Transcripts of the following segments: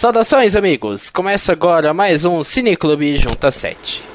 Saudações, amigos! Começa agora mais um Cineclube Junta 7.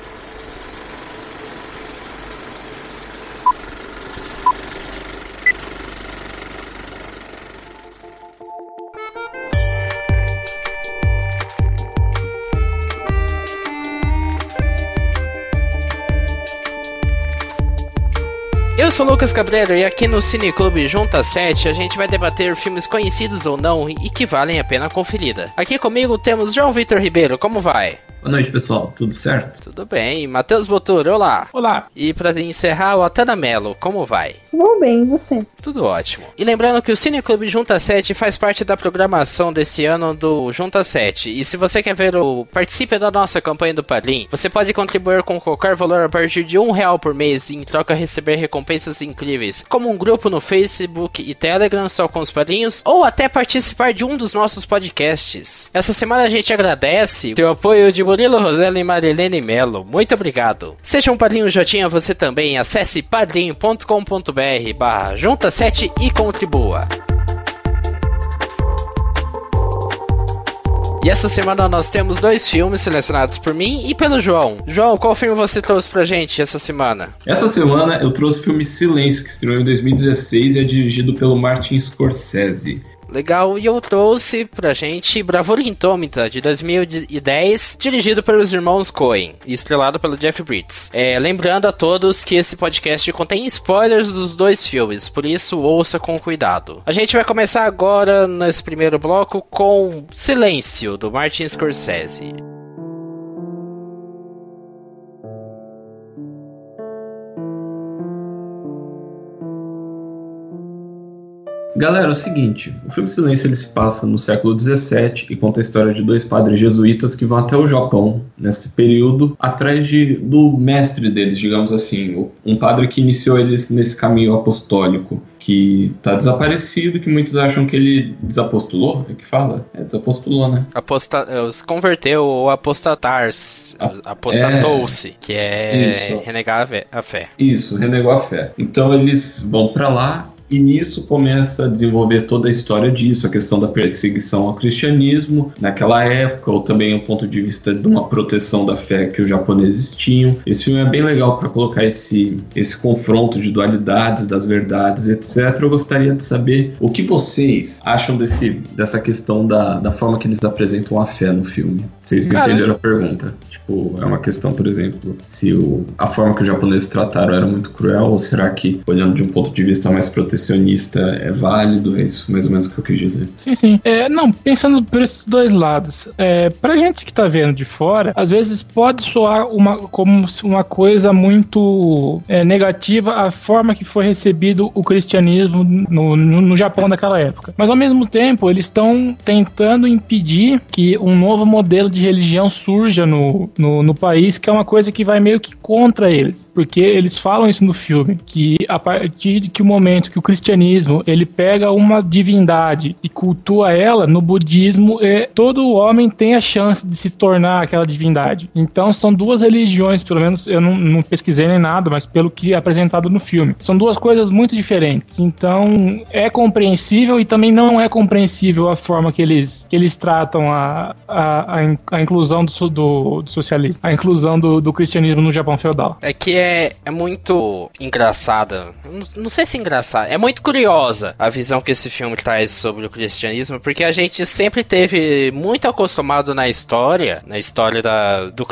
Sou Lucas Cabreiro e aqui no Cineclube Junta 7 a gente vai debater filmes conhecidos ou não e que valem a pena conferida. Aqui comigo temos João Vitor Ribeiro, como vai? Boa noite, pessoal. Tudo certo? Tudo bem. Matheus Botur, olá. Olá. E para encerrar, o Atana Melo, como vai? Vou bem, e você? Tudo ótimo. E lembrando que o Cine Clube Junta 7 faz parte da programação desse ano do Junta 7. E se você quer ver o participe da nossa campanha do Padrim, você pode contribuir com qualquer valor a partir de um real por mês e em troca receber recompensas incríveis, como um grupo no Facebook e Telegram só com os padrinhos, ou até participar de um dos nossos podcasts. Essa semana a gente agradece o apoio de Murilo Rosella e Marilene Melo. Muito obrigado. Seja um padrinho Jotinha você também. Acesse padrinho.com.br barra junta 7 e contribua. E essa semana nós temos dois filmes selecionados por mim e pelo João. João, qual filme você trouxe pra gente essa semana? Essa semana eu trouxe o filme Silêncio, que estreou em 2016 e é dirigido pelo Martin Scorsese. Legal, e eu trouxe pra gente Bravura Intômita, de 2010, dirigido pelos irmãos Coen e estrelado pelo Jeff Bridges. É, lembrando a todos que esse podcast contém spoilers dos dois filmes, por isso ouça com cuidado. A gente vai começar agora, nesse primeiro bloco, com Silêncio, do Martin Scorsese. Galera, é o seguinte, o filme Silêncio ele se passa no século XVII e conta a história de dois padres jesuítas que vão até o Japão nesse período atrás de, do mestre deles, digamos assim, um padre que iniciou eles nesse caminho apostólico que está desaparecido, que muitos acham que ele desapostulou, é que fala? É, desapostulou, né? Aposta se converteu ou apostatar apostatou-se, é, que é isso. renegar a fé, a fé. Isso, renegou a fé. Então eles vão para lá e nisso começa a desenvolver toda a história disso, a questão da perseguição ao cristianismo naquela época, ou também o ponto de vista de uma proteção da fé que os japoneses tinham. Esse filme é bem legal para colocar esse, esse confronto de dualidades, das verdades, etc. Eu gostaria de saber o que vocês acham desse, dessa questão da, da forma que eles apresentam a fé no filme. Vocês Cara, entenderam a pergunta? Tipo, é uma questão, por exemplo, se o, a forma que os japoneses trataram era muito cruel, ou será que, olhando de um ponto de vista mais protecionista, é válido? É isso mais ou menos o que eu quis dizer. Sim, sim. É, não, pensando por esses dois lados, é, pra gente que tá vendo de fora, às vezes pode soar uma, como uma coisa muito é, negativa a forma que foi recebido o cristianismo no, no, no Japão naquela época. Mas ao mesmo tempo, eles estão tentando impedir que um novo modelo de religião surja no, no, no, país, que é uma coisa que vai meio que contra eles, porque eles falam isso no filme, que a partir de que o momento que o cristianismo ele pega uma divindade e cultua ela, no budismo é, todo homem tem a chance de se tornar aquela divindade. Então são duas religiões, pelo menos eu não, não pesquisei nem nada, mas pelo que é apresentado no filme, são duas coisas muito diferentes. Então é compreensível e também não é compreensível a forma que eles, que eles tratam a, a, a inclusão do, do, do socialismo, a inclusão do, do cristianismo no Japão feudal. É que é, é muito engraçada, não, não sei se é engraçada, é muito curiosa a visão que esse filme traz sobre o cristianismo, porque a gente sempre teve muito acostumado na história, na história da, do,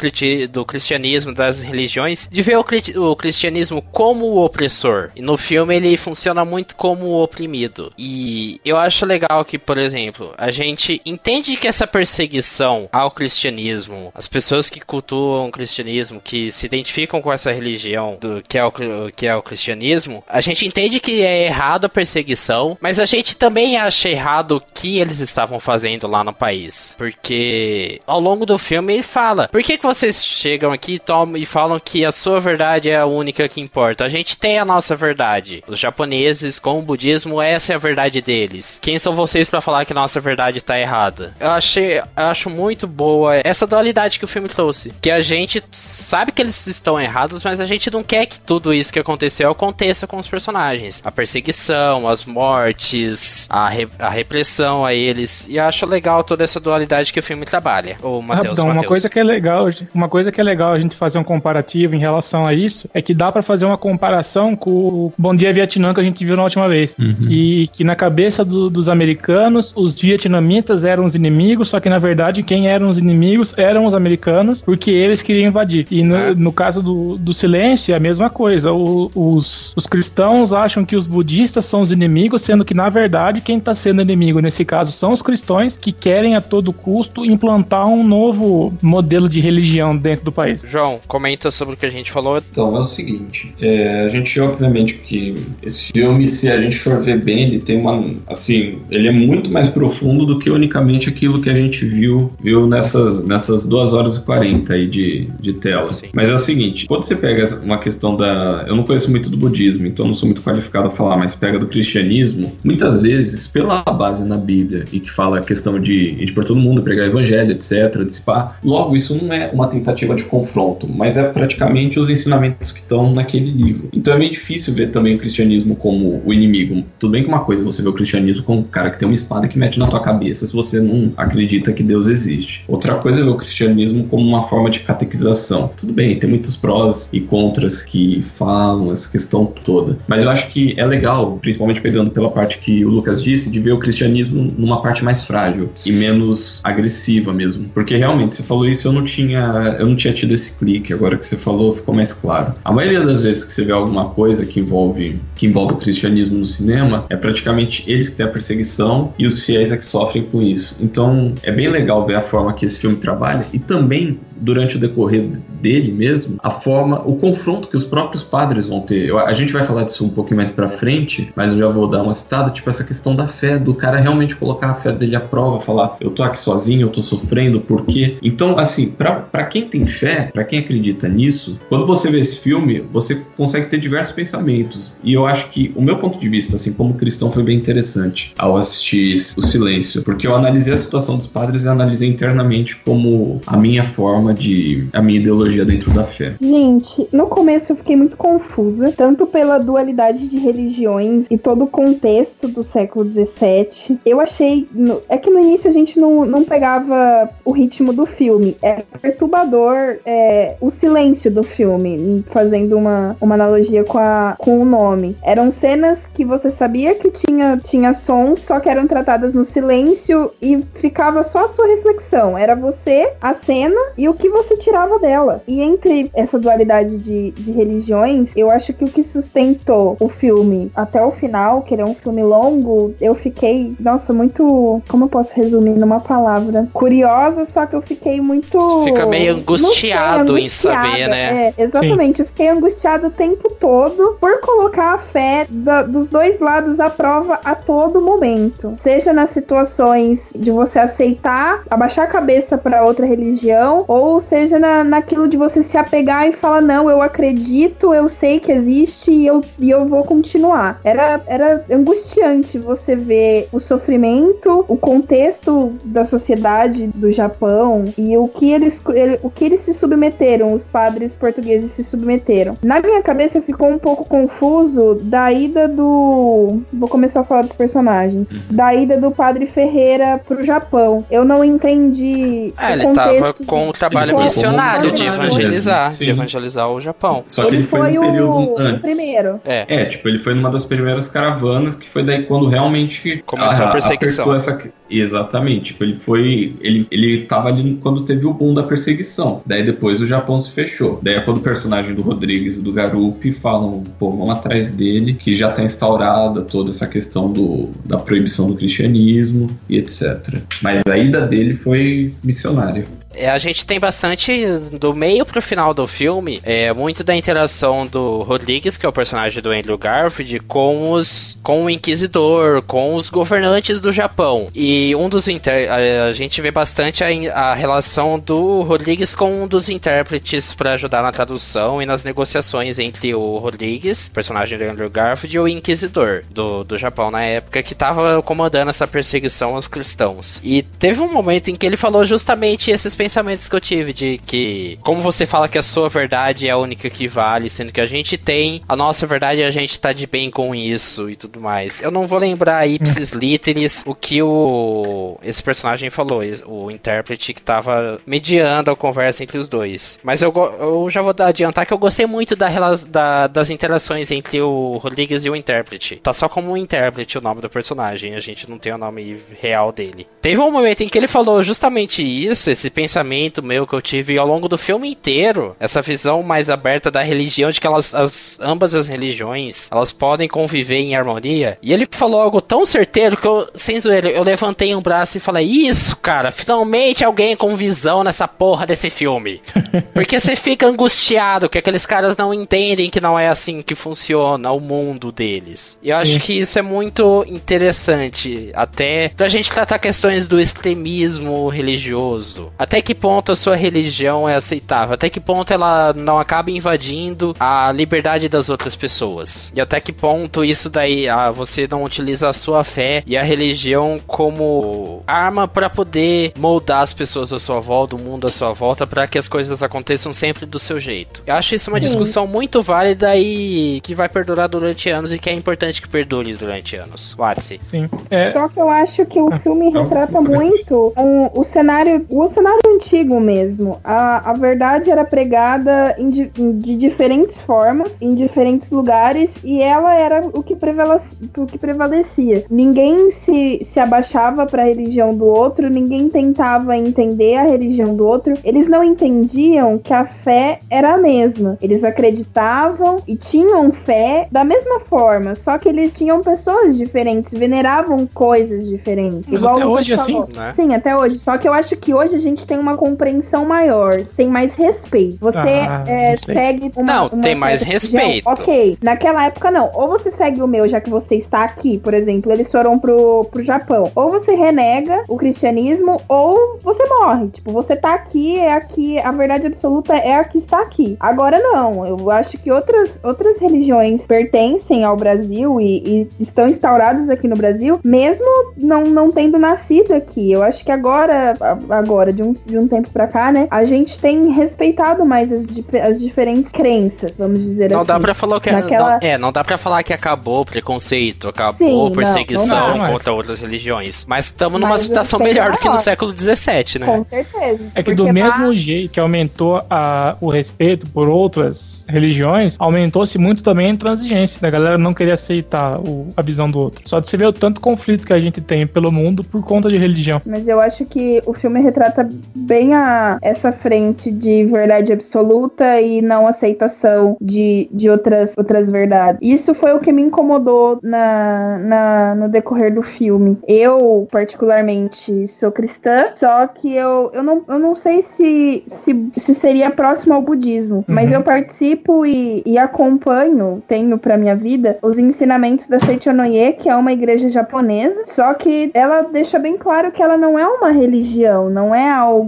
do cristianismo, das religiões, de ver o, o cristianismo como o opressor. E no filme ele funciona muito como o oprimido. E eu acho legal que, por exemplo, a gente entende que essa perseguição ao cristianismo, as pessoas que cultuam o cristianismo, que se identificam com essa religião do que é o, que é o cristianismo, a gente entende que é errado a perseguição, mas a gente também acha errado o que eles estavam fazendo lá no país. Porque ao longo do filme ele fala: por que, que vocês chegam aqui tomam, e falam que a sua verdade é a única que importa? A gente tem a nossa verdade. Os japoneses, com o budismo, essa é a verdade deles. Quem são vocês para falar que nossa verdade tá errada? Eu achei, eu acho muito boa essa dualidade que o filme trouxe. Que a gente sabe que eles estão errados, mas a gente não quer que tudo isso que aconteceu aconteça com os personagens. A perseguição as mortes, a, re, a repressão a eles. E acho legal toda essa dualidade que o filme trabalha. O Matheus, Rapidão, uma coisa que é legal, uma coisa que é legal a gente fazer um comparativo em relação a isso é que dá para fazer uma comparação com o Bom Dia Vietnã que a gente viu na última vez, uhum. que, que na cabeça do, dos americanos os vietnamitas eram os inimigos, só que na verdade quem eram os inimigos eram os americanos, porque eles queriam invadir. E no, é. no caso do, do silêncio é a mesma coisa. O, os, os cristãos acham que os budistas são os inimigos, sendo que na verdade quem está sendo inimigo nesse caso são os cristãos que querem a todo custo implantar um novo modelo de religião dentro do país. João, comenta sobre o que a gente falou. Então é o seguinte, é, a gente obviamente que esse filme, se a gente for ver bem, ele tem uma, assim, ele é muito mais profundo do que unicamente aquilo que a gente viu, viu nessas, nessas 2 horas e 40 aí de, de tela. Sim. Mas é o seguinte, quando você pega uma questão da, eu não conheço muito do budismo, então não sou muito qualificado a falar, mas pega do cristianismo, muitas vezes pela base na Bíblia e que fala a questão de ir por todo mundo, pregar evangelho, etc, dissipar, logo isso não é uma tentativa de confronto, mas é praticamente os ensinamentos que estão naquele livro. Então é meio difícil ver também o cristianismo como o inimigo. Tudo bem que uma coisa é você vê o cristianismo como um cara que tem uma espada que mete na tua cabeça se você não acredita que Deus existe. Outra coisa é ver o cristianismo como uma forma de catequização. Tudo bem, tem muitos prós e contras que falam essa questão toda, mas eu acho que é legal, principalmente pegando pela parte que o Lucas disse, de ver o cristianismo numa parte mais frágil e menos agressiva mesmo, porque realmente você falou isso eu não tinha eu não tinha tido esse clique agora que você falou ficou mais claro. A maioria das vezes que você vê alguma coisa que envolve que envolve o cristianismo no cinema é praticamente eles que têm a perseguição e os fiéis é que sofrem com isso. Então é bem legal ver a forma que esse filme trabalha e também durante o decorrer dele mesmo, a forma, o confronto que os próprios padres vão ter. Eu, a gente vai falar disso um pouquinho mais para frente, mas eu já vou dar uma citada, tipo essa questão da fé, do cara realmente colocar a fé dele à prova, falar, eu tô aqui sozinho, eu tô sofrendo, por quê? Então, assim, para quem tem fé, para quem acredita nisso, quando você vê esse filme, você consegue ter diversos pensamentos. E eu acho que o meu ponto de vista, assim, como cristão, foi bem interessante ao assistir o silêncio, porque eu analisei a situação dos padres e analisei internamente como a minha forma de a minha ideologia dentro da fé. Gente, no começo eu fiquei muito confusa, tanto pela dualidade de religiões e todo o contexto do século XVII. Eu achei. É que no início a gente não, não pegava o ritmo do filme. É perturbador é, o silêncio do filme, fazendo uma, uma analogia com, a, com o nome. Eram cenas que você sabia que tinha, tinha sons, só que eram tratadas no silêncio e ficava só a sua reflexão. Era você, a cena e o que você tirava dela. E entre essa dualidade de, de religiões, eu acho que o que sustentou o filme até o final, que ele é um filme longo, eu fiquei, nossa, muito. Como eu posso resumir numa palavra? Curiosa, só que eu fiquei muito. Você fica meio angustiado, sei, em saber, né? É, exatamente. Sim. Eu fiquei angustiado o tempo todo por colocar a fé da, dos dois lados à prova a todo momento. Seja nas situações de você aceitar, abaixar a cabeça para outra religião, ou ou seja na, naquilo de você se apegar e falar, não, eu acredito, eu sei que existe e eu, e eu vou continuar. Era, era angustiante você ver o sofrimento, o contexto da sociedade do Japão e o que eles, ele, o que eles se submeteram, os padres portugueses se submeteram. Na minha cabeça ficou um pouco confuso da ida do. Vou começar a falar dos personagens. Uhum. Da ida do padre Ferreira pro Japão. Eu não entendi. É, ele tava com o trabalho missionário de evangelizar, de evangelizar o Japão. Só que ele, ele foi, foi no período antes. primeiro. É. é, tipo, ele foi numa das primeiras caravanas que foi daí quando realmente começou a, a perseguição. Essa... Exatamente, tipo, ele foi, ele, ele tava ali quando teve o boom da perseguição. Daí depois o Japão se fechou. Daí é quando o personagem do Rodrigues e do Garupi falam, pô, vamos atrás dele, que já tá instaurada toda essa questão do, da proibição do cristianismo e etc. Mas a ida dele foi missionária. É, a gente tem bastante do meio pro final do filme, é muito da interação do Rodrigues, que é o personagem do Andrew Garfield, com os com o inquisidor, com os governantes do Japão. E um dos inter... a gente vê bastante a, a relação do Rodrigues com um dos intérpretes para ajudar na tradução e nas negociações entre o Rodrigues, personagem do Andrew Garfield, e o Inquisidor do, do Japão na época, que tava comandando essa perseguição aos cristãos. E teve um momento em que ele falou justamente esses pensamentos que eu tive, de que, como você fala que a sua verdade é a única que vale, sendo que a gente tem a nossa verdade e a gente tá de bem com isso e tudo mais. Eu não vou lembrar ipsis literis o que o esse personagem falou, o intérprete que tava mediando a conversa entre os dois. Mas eu, eu já vou adiantar que eu gostei muito da, da, das interações entre o Rodrigues e o intérprete. Tá só como intérprete o nome do personagem, a gente não tem o nome real dele. Teve um momento em que ele falou justamente isso, esse pensamento meu que eu tive ao longo do filme inteiro, essa visão mais aberta da religião, de que elas, as, ambas as religiões, elas podem conviver em harmonia. E ele falou algo tão certeiro que eu, sem zoeira, eu levantei um braço e falei: Isso, cara, finalmente alguém com visão nessa porra desse filme. Porque você fica angustiado que aqueles caras não entendem que não é assim que funciona o mundo deles. E eu acho Sim. que isso é muito interessante, até pra gente tratar questões do extremismo religioso. Até que ponto a sua religião é aceitável? Até que ponto ela não acaba invadindo a liberdade das outras pessoas? E até que ponto isso daí, ah, você não utiliza a sua fé e a religião como arma para poder moldar as pessoas à sua volta, o mundo à sua volta, para que as coisas aconteçam sempre do seu jeito. Eu acho isso uma Sim. discussão muito válida e que vai perdurar durante anos e que é importante que perdure durante anos. Watsi. Sim. É... Só que eu acho que o ah, filme retrata muito um, o cenário, o cenário antigo mesmo. A, a verdade era pregada em, de, diferentes formas, em diferentes lugares, e ela era o que, prevalecia, o que prevalecia. Ninguém se, se abaixava para a religião do outro, ninguém tentava entender a religião do outro. Eles não entendiam que a fé era a mesma. Eles acreditavam e tinham fé da mesma forma, só que eles tinham pessoas diferentes, veneravam coisas diferentes. Mas igual até hoje é assim, né? Sim, até hoje. Só que eu acho que hoje a gente tem uma compreensão maior, tem mais respeito. Você ah, é, segue uma. Não, uma tem mais respeito. Ok, naquela época não. Ou você segue o meu, já que você está aqui, por exemplo, eles foram pro, pro Japão. Ou você renega o cristianismo, ou você morre. Tipo, você tá aqui, é aqui, a verdade absoluta é a que está aqui. Agora não. Eu acho que outras, outras religiões pertencem ao Brasil e, e estão instauradas aqui no Brasil, mesmo não, não tendo nascido aqui. Eu acho que agora, agora, de um, de um tempo pra cá, né, a gente tem respeitado mais as, as diferentes crenças, vamos dizer não assim. Não dá pra falar que é, Naquela... não, é, não dá pra falar que acabou o preconceito, acabou a perseguição não, contra outras religiões. Mas estamos numa situação melhor do que no século XVII, né? Com certeza. É que do mesmo jeito que aumentou a, o respeito por outras religiões, aumentou-se muito também a intransigência da galera não querer aceitar o, a visão do outro. Só de você ver o tanto conflito que a gente tem pelo mundo por conta de religião. Mas eu acho que o filme retrata bem a, essa frente de verdade absoluta e não aceitação de, de outras, outras verdades. Isso foi o que me incomodou na, na, no decorrer do filme. Eu, particularmente, sou cristã, só que eu, eu, não, eu não sei se, se, se seria próximo ao budismo, uhum. mas eu participo e, e acompanho, tenho pra minha vida, os ensinamentos da Seichonoye, que é uma igreja japonesa, só que ela deixa bem claro que ela não é uma religião, não é algo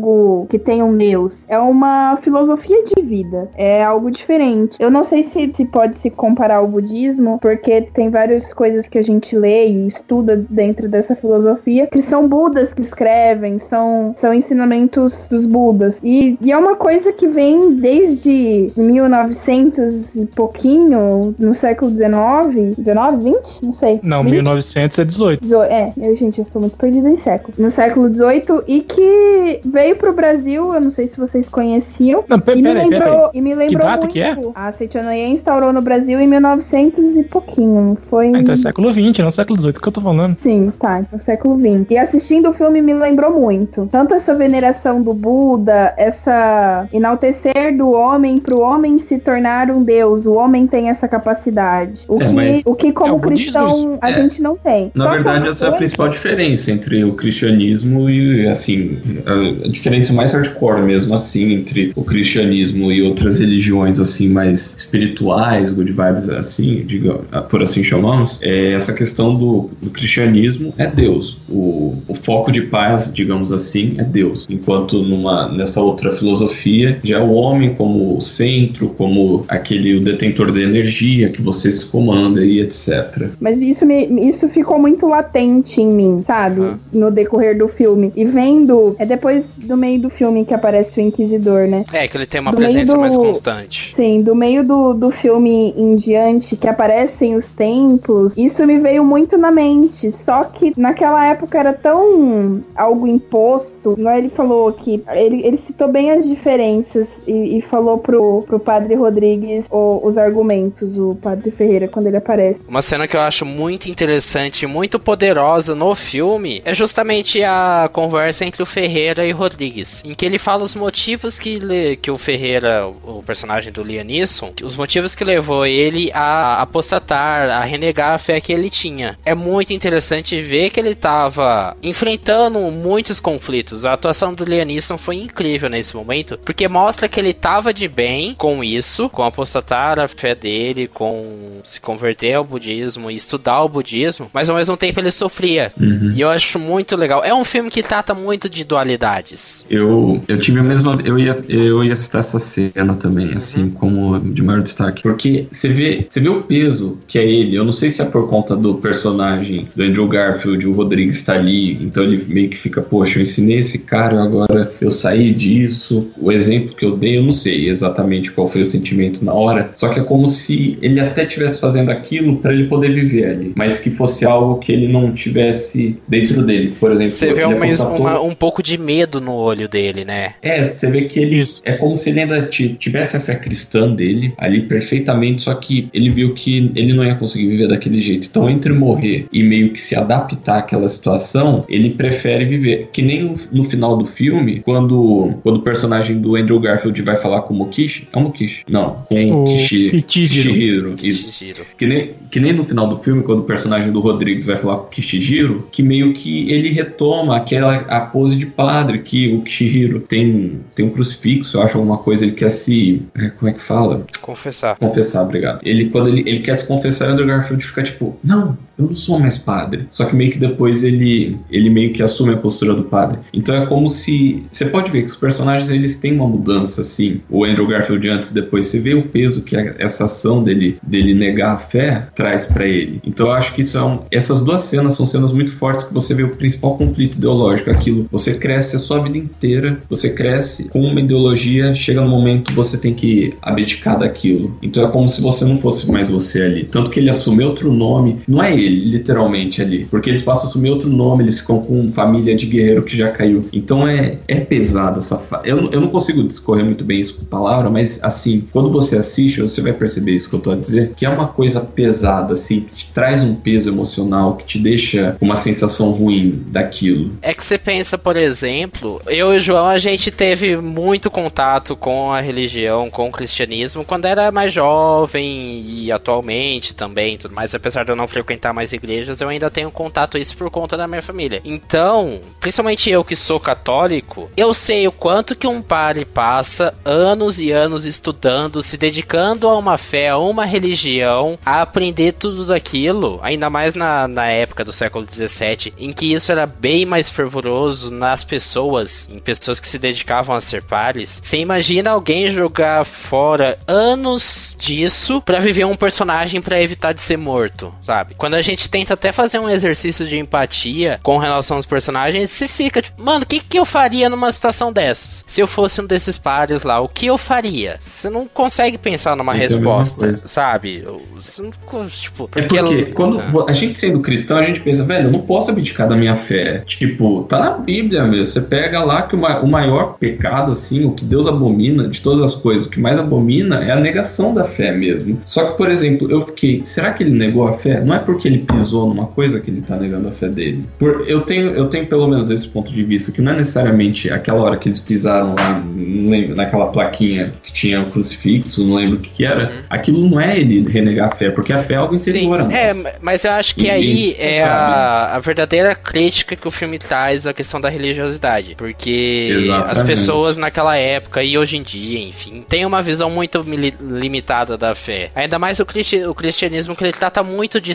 que tem um Deus, é uma filosofia de vida, é algo diferente. Eu não sei se, se pode se comparar ao budismo, porque tem várias coisas que a gente lê e estuda dentro dessa filosofia que são budas que escrevem, são, são ensinamentos dos budas. E, e é uma coisa que vem desde 1900 e pouquinho, no século 19, 19, 20? Não sei. Não, 20? 1918. É, eu, gente, eu estou muito perdida em século. No século 18 e que veio pro Brasil, eu não sei se vocês conheciam. Não, pera, e, me lembrou, pera e me lembrou que data muito. que é? A Seichonoye instaurou no Brasil em 1900 e pouquinho. Foi. Ah, então é século 20, não século 18 que eu tô falando. Sim, tá, então século 20. E assistindo o filme me lembrou muito. Tanto essa veneração do Buda, essa enaltecer do homem pro homem se tornar um deus. O homem tem essa capacidade. O, é, que, o que, como é cristão, a é. gente não tem. Na Só verdade, essa é a principal diferença entre o cristianismo e, assim, a diferença mais hardcore mesmo, assim, entre o cristianismo e outras religiões, assim, mais espirituais, good vibes, assim, diga, por assim chamamos, é essa questão do, do cristianismo é Deus. O, o foco de paz, digamos assim, é Deus. Enquanto numa, nessa outra filosofia já é o homem como centro, como aquele o detentor da energia que você se comanda e etc. Mas isso, me, isso ficou muito latente em mim, sabe? Ah. No decorrer do filme. E vendo, é depois do meio do filme que aparece o Inquisidor, né? É, que ele tem uma do presença do, mais constante. Sim, do meio do, do filme em diante, que aparecem os templos, isso me veio muito na mente. Só que naquela época era tão algo imposto. Não é? Ele falou que. Ele, ele citou bem as diferenças e, e falou pro, pro padre Rodrigues o, os argumentos, o padre Ferreira, quando ele aparece. Uma cena que eu acho muito interessante, muito poderosa no filme, é justamente a conversa entre o Ferreira e o Rodrigues, em que ele fala os motivos que, que o Ferreira, o personagem do Liam Neeson, os motivos que levou ele a apostatar, a renegar a fé que ele tinha. É muito interessante ver que ele estava enfrentando muitos conflitos. A atuação do Liam Neeson foi incrível nesse momento, porque mostra que ele estava de bem com isso, com apostatar a fé dele, com se converter ao budismo e estudar o budismo, mas ao mesmo tempo ele sofria. Uhum. E eu acho muito legal. É um filme que trata muito de dualidades. Eu, eu tive a mesma. Eu ia, eu ia citar essa cena também, uhum. assim, como de maior destaque. Porque você vê, você vê o peso que é ele. Eu não sei se é por conta do personagem do Andrew Garfield, o Rodrigues está ali, então ele meio que fica, poxa, eu ensinei esse cara, agora eu saí disso. O exemplo que eu dei, eu não sei exatamente qual foi o sentimento na hora. Só que é como se ele até estivesse fazendo aquilo para ele poder viver ali, mas que fosse algo que ele não tivesse dentro dele. Por exemplo, você vê um, mesmo, uma, um pouco de medo no olho dele, né? É, você vê que ele Isso. é como se ele ainda tivesse a fé cristã dele ali perfeitamente, só que ele viu que ele não ia conseguir viver daquele jeito. Então, entre morrer e meio que se adaptar àquela situação, ele prefere viver. Que nem no, final do filme, quando, quando o personagem do Andrew Garfield vai falar com o Mokishi, é o Mokishi? Não, com o Kishi, Kishihiro. Isso. Que nem, que nem no final do filme, quando o personagem do Rodrigues vai falar com o Kishihiro, que meio que ele retoma aquela a pose de padre, que o Kishihiro tem, tem um crucifixo, eu acho alguma coisa, ele quer se. É, como é que fala? Confessar. Confessar, obrigado. Ele, quando ele, ele quer se confessar, o Andrew Garfield fica tipo, não, eu não sou mais padre. Só que meio que depois ele, ele meio que assume a postura do padre. Então é como se. Você pode ver que os personagens eles têm uma mudança, assim. O Andrew Garfield antes depois, você vê o peso que essa ação dele, dele negar a fé traz para ele. Então eu acho que isso é um, essas duas cenas são cenas muito fortes que você vê o principal conflito ideológico. Aquilo, você cresce a sua vida inteira, você cresce com uma ideologia, chega no momento você tem que abdicar daquilo. Então é como se você não fosse mais você ali. Tanto que ele assume outro nome, não é ele literalmente ali. Porque eles passam a assumir outro nome, eles ficam com família de guerreiro que já caiu. Então é, é pesada essa. Eu, eu não consigo discorrer muito bem isso com palavra, mas assim, quando você assiste, você vai perceber isso que eu tô a dizer, que é uma coisa pesada, assim, que te traz um peso emocional, que te deixa uma sensação ruim daquilo. É que você pensa, por exemplo, eu e o João, a gente teve muito contato com a religião, com o cristianismo, quando era mais jovem e atualmente também, tudo mais, apesar de eu não frequentar mais igrejas, eu ainda tenho contato isso por conta da minha família. Então, principalmente eu que sou católico, eu sei o quanto que um padre passa anos e anos estudando, se dedicando a uma fé, a uma religião, a aprender tudo daquilo, ainda mais na, na época do século XVII, em que isso era bem mais fervoroso nas pessoas, em pessoas que se dedicavam a ser padres. Você imagina alguém jogar fora anos disso para viver um personagem para evitar de ser morto, sabe? Quando a gente tenta até fazer um exercício de empatia com relação aos personagens, você fica tipo, mano, o que, que eu faria numa situação dessas? Se eu fosse um desses pares lá, o que eu faria? Você não consegue pensar numa Isso é resposta, é sabe? Você não, tipo, porque, é porque quando ah. a gente sendo cristão, a gente pensa, velho, eu não posso abdicar da minha fé. Tipo, tá na Bíblia mesmo. Você pega lá que o, o maior pecado, assim, o que Deus abomina de todas as coisas, o que mais abomina é a negação da fé mesmo. Só que, por exemplo, eu fiquei, será que ele negou a fé? Não é porque ele ele pisou numa coisa que ele tá negando a fé dele? Por, eu, tenho, eu tenho pelo menos esse ponto de vista, que não é necessariamente aquela hora que eles pisaram lá, não lembro, naquela plaquinha que tinha o crucifixo, não lembro o que, que era. Uhum. Aquilo não é ele renegar a fé, porque a fé é algo interior. Sim, é, mas eu acho que e, aí é a, a, verdadeira crítica que o filme traz à questão da religiosidade. Porque Exatamente. as pessoas naquela época e hoje em dia, enfim, têm uma visão muito limitada da fé. Ainda mais o, cristi o cristianismo que ele trata muito de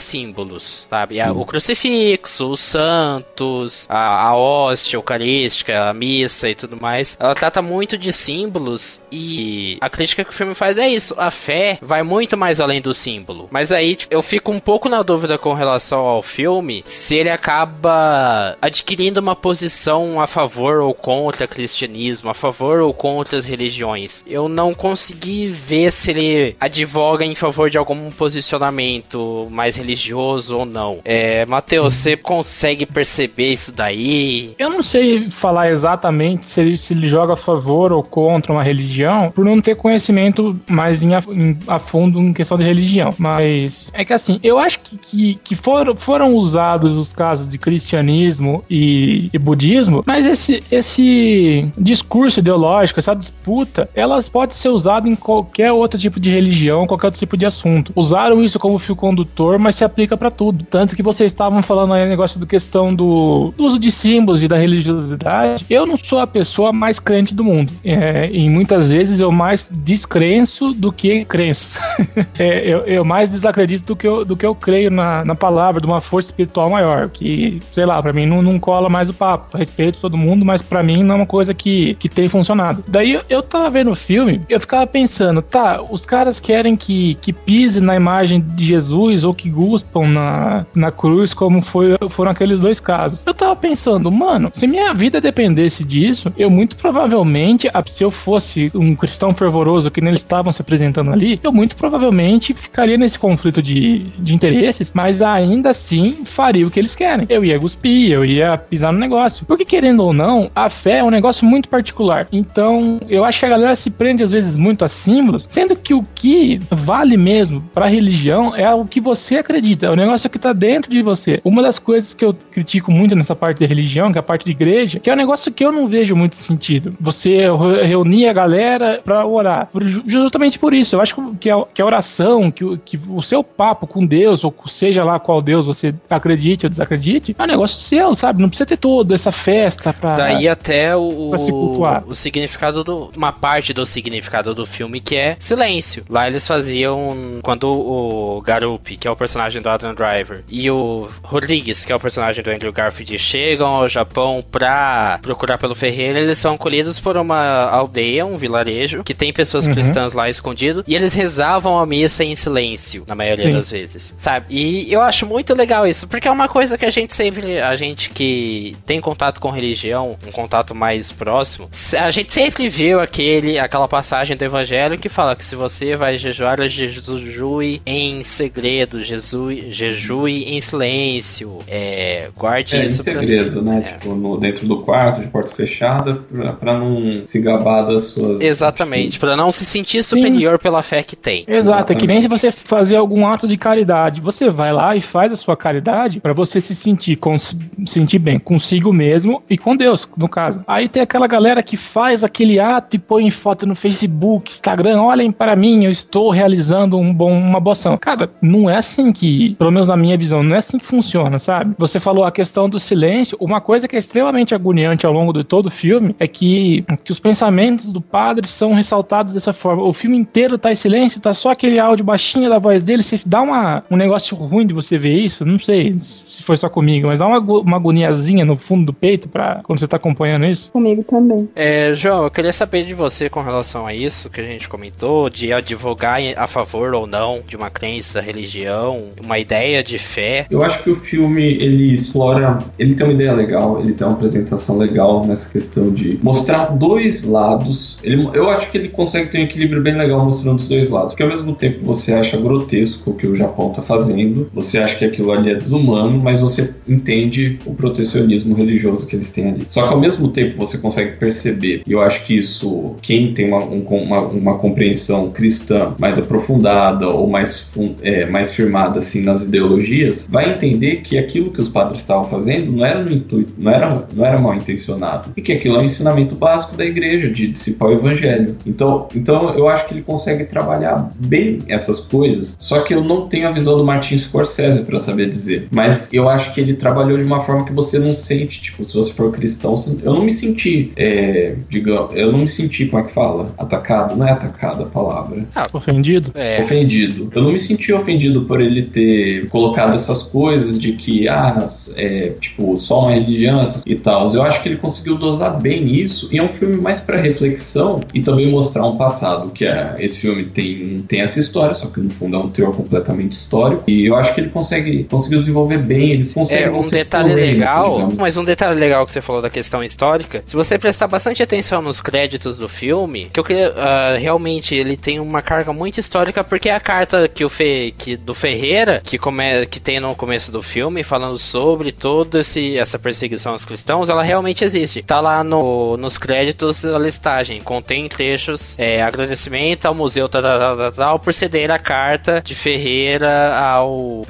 símbolos, sabe? O crucifixo, os santos, a, a hóstia eucarística, a missa e tudo mais. Ela trata muito de símbolos e a crítica que o filme faz é isso. A fé vai muito mais além do símbolo. Mas aí tipo, eu fico um pouco na dúvida com relação ao filme se ele acaba adquirindo uma posição a favor ou contra o cristianismo, a favor ou contra as religiões. Eu não consegui ver se ele advoga em favor de algum posicionamento mais religioso ou não. É, Matheus, você consegue perceber isso daí? Eu não sei falar exatamente se ele, se ele joga a favor ou contra uma religião, por não ter conhecimento mais em a, em, a fundo em questão de religião. Mas é que assim, eu acho que, que, que foram, foram usados os casos de cristianismo e, e budismo, mas esse, esse discurso ideológico, essa disputa, elas podem ser usadas em qualquer outro tipo de religião, qualquer outro tipo de assunto. Usaram isso como fio condutor, mas se aplica para tudo. Tanto que vocês estavam falando aí negócio do questão do, do uso de símbolos e da religiosidade. Eu não sou a pessoa mais crente do mundo. É, e muitas vezes eu mais descrenço do que crenço. é, eu, eu, mais desacredito do que eu, do que eu creio na, na palavra de uma força espiritual maior. Que, sei lá, para mim não, não cola mais o papo. Respeito todo mundo, mas para mim não é uma coisa que, que tem funcionado. Daí eu, tava vendo o filme, eu ficava pensando, tá, os caras querem que, que pise na imagem de Jesus ou que guspam na, na cruz, como foi, foram aqueles dois casos. Eu tava pensando, mano, se minha vida dependesse disso, eu muito provavelmente, se eu fosse um cristão fervoroso que eles estavam se apresentando ali, eu muito provavelmente ficaria nesse conflito de, de interesses, mas ainda assim faria o que eles querem. Eu ia cuspir, eu ia pisar no negócio. Porque querendo ou não, a fé é um negócio muito particular. Então, eu acho que a galera se prende às vezes muito a símbolos, sendo que o que vale mesmo para religião é o que você acredita, é o negócio que tá dentro de você. Uma das coisas que eu critico muito nessa parte da religião, que é a parte de igreja, que é um negócio que eu não vejo muito sentido. Você reunir a galera para orar. Justamente por isso, eu acho que a, que a oração, que, que o seu papo com Deus, ou seja lá qual Deus você acredite ou desacredite, é um negócio seu, sabe? Não precisa ter todo essa festa pra. Daí até o, se cultuar. o significado do. Uma parte do significado do filme que é silêncio. Lá eles faziam. Quando o Garup, que é o personagem do Adam Driver, e o Rodrigues, que é o personagem do Andrew Garfield, chegam ao Japão pra procurar pelo Ferreira, eles são acolhidos por uma aldeia, um vilarejo, que tem pessoas uhum. cristãs lá escondido, e eles rezavam a missa em silêncio, na maioria Sim. das vezes, sabe? E eu acho muito legal isso, porque é uma coisa que a gente sempre, a gente que tem contato com religião, um contato mais próximo, a gente sempre viu aquele, aquela passagem do evangelho que fala que se você vai jejuar, jejue em segredo, jejue, jejue em silêncio, é, guarde é, isso em segredo, si. né? É. Tipo, no, dentro do quarto, de porta fechada, pra, pra não se gabar das suas. Exatamente, para não se sentir superior Sim. pela fé que tem. Exato, Exatamente. é que nem se você fazer algum ato de caridade. Você vai lá e faz a sua caridade para você se sentir, com, sentir bem consigo mesmo e com Deus, no caso. Aí tem aquela galera que faz aquele ato e põe foto no Facebook, Instagram, olhem para mim, eu estou realizando um bom, uma boa ação. Cara, não é assim que, pelo menos na minha visão, não é assim que funciona, sabe? Você falou a questão do silêncio, uma coisa que é extremamente agoniante ao longo de todo o filme é que, que os pensamentos do padre são ressaltados dessa forma. O filme inteiro tá em silêncio, tá só aquele áudio baixinho da voz dele, você dá uma, um negócio ruim de você ver isso, não sei se foi só comigo, mas dá uma, uma agoniazinha no fundo do peito para quando você tá acompanhando isso. Comigo também. É, João, eu queria saber de você com relação a isso que a gente comentou, de advogar a favor ou não de uma crença, religião, uma ideia de fé. Eu acho que o filme ele explora, ele tem uma ideia legal, ele tem uma apresentação legal nessa questão de mostrar dois lados. Ele, eu acho que ele consegue ter um equilíbrio bem legal mostrando os dois lados, porque ao mesmo tempo você acha grotesco o que o Japão está fazendo, você acha que aquilo ali é desumano, mas você entende o protecionismo religioso que eles têm ali. Só que ao mesmo tempo você consegue perceber, e eu acho que isso, quem tem uma, um, uma, uma compreensão cristã mais aprofundada ou mais, é, mais firmada assim nas ideologias, vai entender que aquilo que os padres estavam fazendo não era no intuito, não era, não era mal intencionado. E que aquilo é um ensinamento básico da igreja, de dissipar o evangelho. Então, então eu acho que ele consegue trabalhar bem essas coisas, só que eu não tenho a visão do Martin Scorsese para saber dizer. Mas eu acho que ele trabalhou de uma forma que você não sente, tipo, se você for cristão, eu não me senti, é, digamos, eu não me senti, como é que fala? Atacado? Não é atacado a palavra. Ah, ofendido? É. Ofendido. Eu não me senti ofendido por ele ter colocado essas coisas de que, ah, é, tipo, só uma religião e tal. Eu acho que ele conseguiu dosar bem isso e é um filme mais para reflexão e também mostrar um passado, que é, esse filme tem, tem essa história, só que no fundo é um teor completamente histórico e eu acho que ele consegue, conseguiu desenvolver bem, ele consegue... É, um detalhe legal, mas um detalhe legal que você falou da questão histórica, se você prestar bastante atenção nos créditos do filme, que eu queria, uh, realmente ele tem uma carga muito histórica porque é a carta que o Fe, que, do Ferreira, que, come, que tem no começo do filme, falando sobre toda essa perseguição aos cristãos, ela realmente existe. Tá lá no, nos créditos a listagem, contém trechos, é, agradecimento ao museu tal, tal, tal, tal, por ceder a carta de Ferreira ao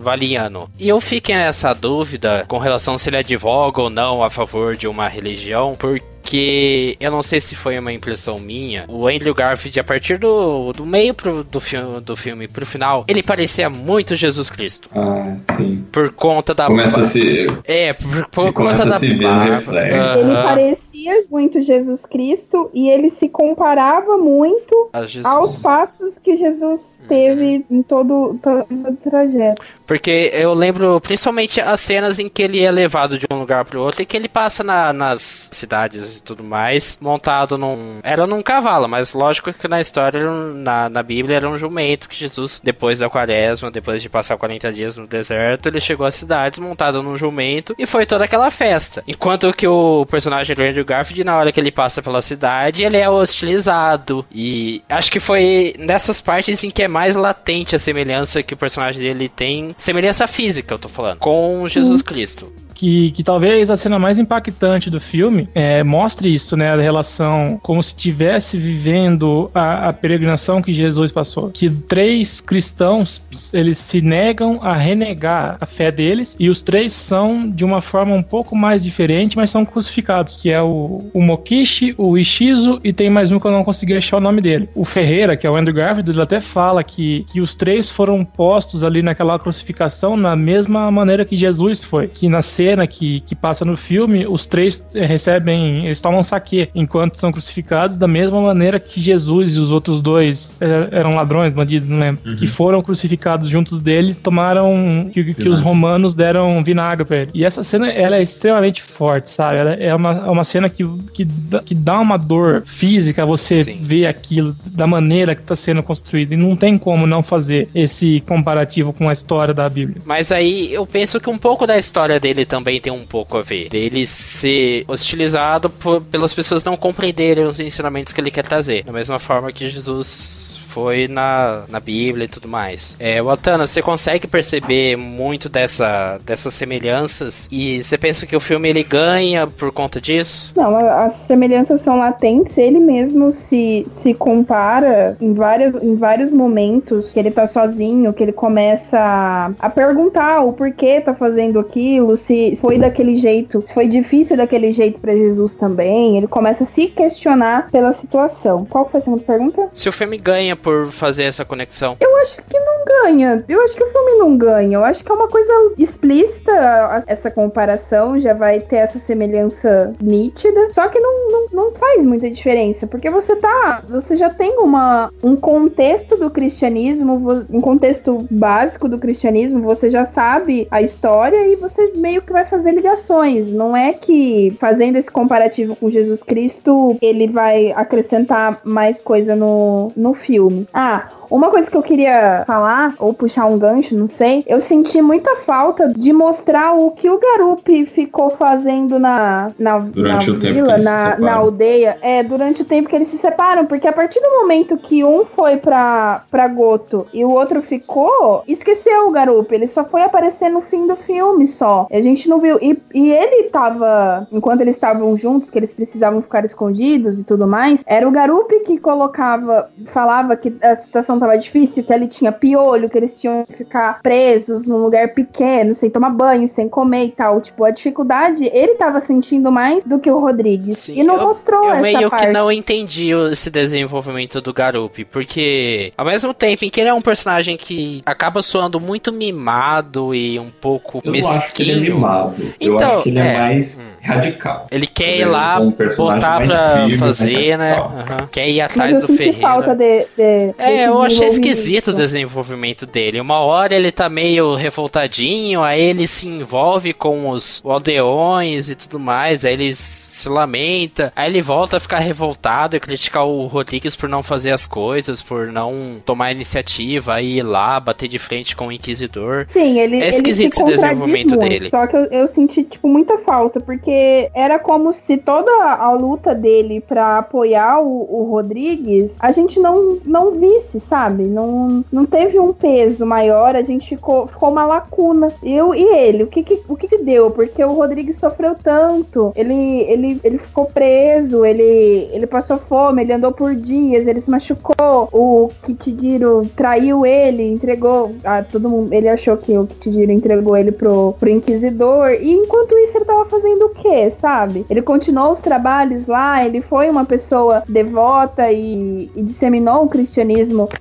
Valiano. E eu fico nessa dúvida com relação se ele advoga ou não a favor de uma religião, porque que eu não sei se foi uma impressão minha, o Andrew Garfield, a partir do, do meio pro, do, filme, do filme pro final, ele parecia muito Jesus Cristo. Ah, sim. Por conta da. Começa a se. É, por, por conta da. Se ver uhum. Ele parecia muito Jesus Cristo e ele se comparava muito aos passos que Jesus uhum. teve em todo, todo o trajeto. Porque eu lembro principalmente as cenas em que ele é levado de um lugar para o outro e que ele passa na, nas cidades e tudo mais, montado num. Era num cavalo, mas lógico que na história, na, na Bíblia, era um jumento que Jesus, depois da quaresma, depois de passar 40 dias no deserto, ele chegou às cidades montado num jumento e foi toda aquela festa. Enquanto que o personagem do Andrew Garfield, na hora que ele passa pela cidade, ele é hostilizado. E acho que foi nessas partes em que é mais latente a semelhança que o personagem dele tem semelhança física, eu tô falando, com Jesus uhum. Cristo que, que talvez a cena mais impactante do filme é, mostre isso, né? A relação como se estivesse vivendo a, a, peregrinação que Jesus passou. Que três cristãos, eles se negam a renegar a fé deles e os três são de uma forma um pouco mais diferente, mas são crucificados, que é o, o Mokishi, o Ishizo e tem mais um que eu não consegui achar o nome dele. O Ferreira, que é o Andrew Garfield, ele até fala que, que os três foram postos ali naquela crucificação na mesma maneira que Jesus foi, que na cena que, que passa no filme, os três eh, recebem, eles tomam saque enquanto são crucificados, da mesma maneira que Jesus e os outros dois eh, eram ladrões, bandidos, não lembro, uhum. que foram crucificados juntos dele, tomaram que, que os romanos deram vinagre pra ele. E essa cena, ela é extremamente forte, sabe? Ela é uma, é uma cena que, que, que dá uma dor física você Sim. ver aquilo da maneira que está sendo construído. E não tem como não fazer esse comparativo com a história da Bíblia. Mas aí eu penso que um pouco da história dele também tem um pouco a ver. Dele ser hostilizado por, pelas pessoas não compreenderem os ensinamentos que ele quer trazer. Da mesma forma que Jesus foi na, na Bíblia e tudo mais. É, Watana, você consegue perceber muito dessa, dessas semelhanças e você pensa que o filme ele ganha por conta disso? Não, as semelhanças são latentes. Ele mesmo se, se compara em, várias, em vários momentos que ele tá sozinho, que ele começa a, a perguntar o porquê tá fazendo aquilo, se foi daquele jeito, se foi difícil daquele jeito para Jesus também. Ele começa a se questionar pela situação. Qual foi a segunda pergunta? Se o filme ganha por fazer essa conexão? Eu acho que não ganha. Eu acho que o filme não ganha. Eu acho que é uma coisa explícita essa comparação, já vai ter essa semelhança nítida. Só que não, não, não faz muita diferença, porque você tá. Você já tem uma, um contexto do cristianismo, um contexto básico do cristianismo, você já sabe a história e você meio que vai fazer ligações. Não é que fazendo esse comparativo com Jesus Cristo, ele vai acrescentar mais coisa no, no filme filme. Ah, uma coisa que eu queria falar, ou puxar um gancho, não sei, eu senti muita falta de mostrar o que o Garup ficou fazendo na, na, durante na o vila, na, na, aldeia. É, durante o tempo que eles se separam, porque a partir do momento que um foi pra, pra Goto e o outro ficou, esqueceu o Garup. Ele só foi aparecer no fim do filme só. A gente não viu. E, e ele tava, enquanto eles estavam juntos, que eles precisavam ficar escondidos e tudo mais, era o Garup que colocava, falava que a situação tava difícil, que ele tinha pior olho, que eles tinham que ficar presos num lugar pequeno, sem tomar banho, sem comer e tal. Tipo, a dificuldade ele tava sentindo mais do que o Rodrigues. Sim, e não eu, mostrou eu essa meio parte. que não entendi esse desenvolvimento do Garup, porque ao mesmo tempo em que ele é um personagem que acaba soando muito mimado e um pouco Eu não mesquinho. acho que ele é mimado. eu Então, acho que ele é, é. mais radical. Ele quer Ele ir é lá, um botar pra firme, fazer, né? Aham. Quer ir Mas atrás eu do senti falta Ferreira. de, de- É, eu achei esquisito o desenvolvimento dele. Uma hora ele tá meio revoltadinho, aí ele se envolve com os aldeões e tudo mais, aí ele se lamenta, aí ele volta a ficar revoltado e criticar o Rodrigues por não fazer as coisas, por não tomar iniciativa, ir lá, bater de frente com o Inquisidor. Sim, ele, É ele esquisito se esse desenvolvimento muito, dele. Só que eu, eu senti, tipo, muita falta, porque era como se toda a luta dele pra apoiar o, o Rodrigues, a gente não, não visse, sabe? Não, não teve um peso maior, a gente ficou, ficou uma lacuna. Eu e ele, o que que, o que que deu? Porque o Rodrigues sofreu tanto, ele, ele, ele ficou preso, ele, ele passou fome, ele andou por dias, ele se machucou, o Kitidiro traiu ele, entregou a todo mundo, ele achou que o Kitidiro entregou ele pro, pro Inquisidor, e enquanto isso ele tava fazendo o quê, sabe? Ele continuou os trabalhos lá, ele foi uma pessoa devota e, e disseminou o cristianismo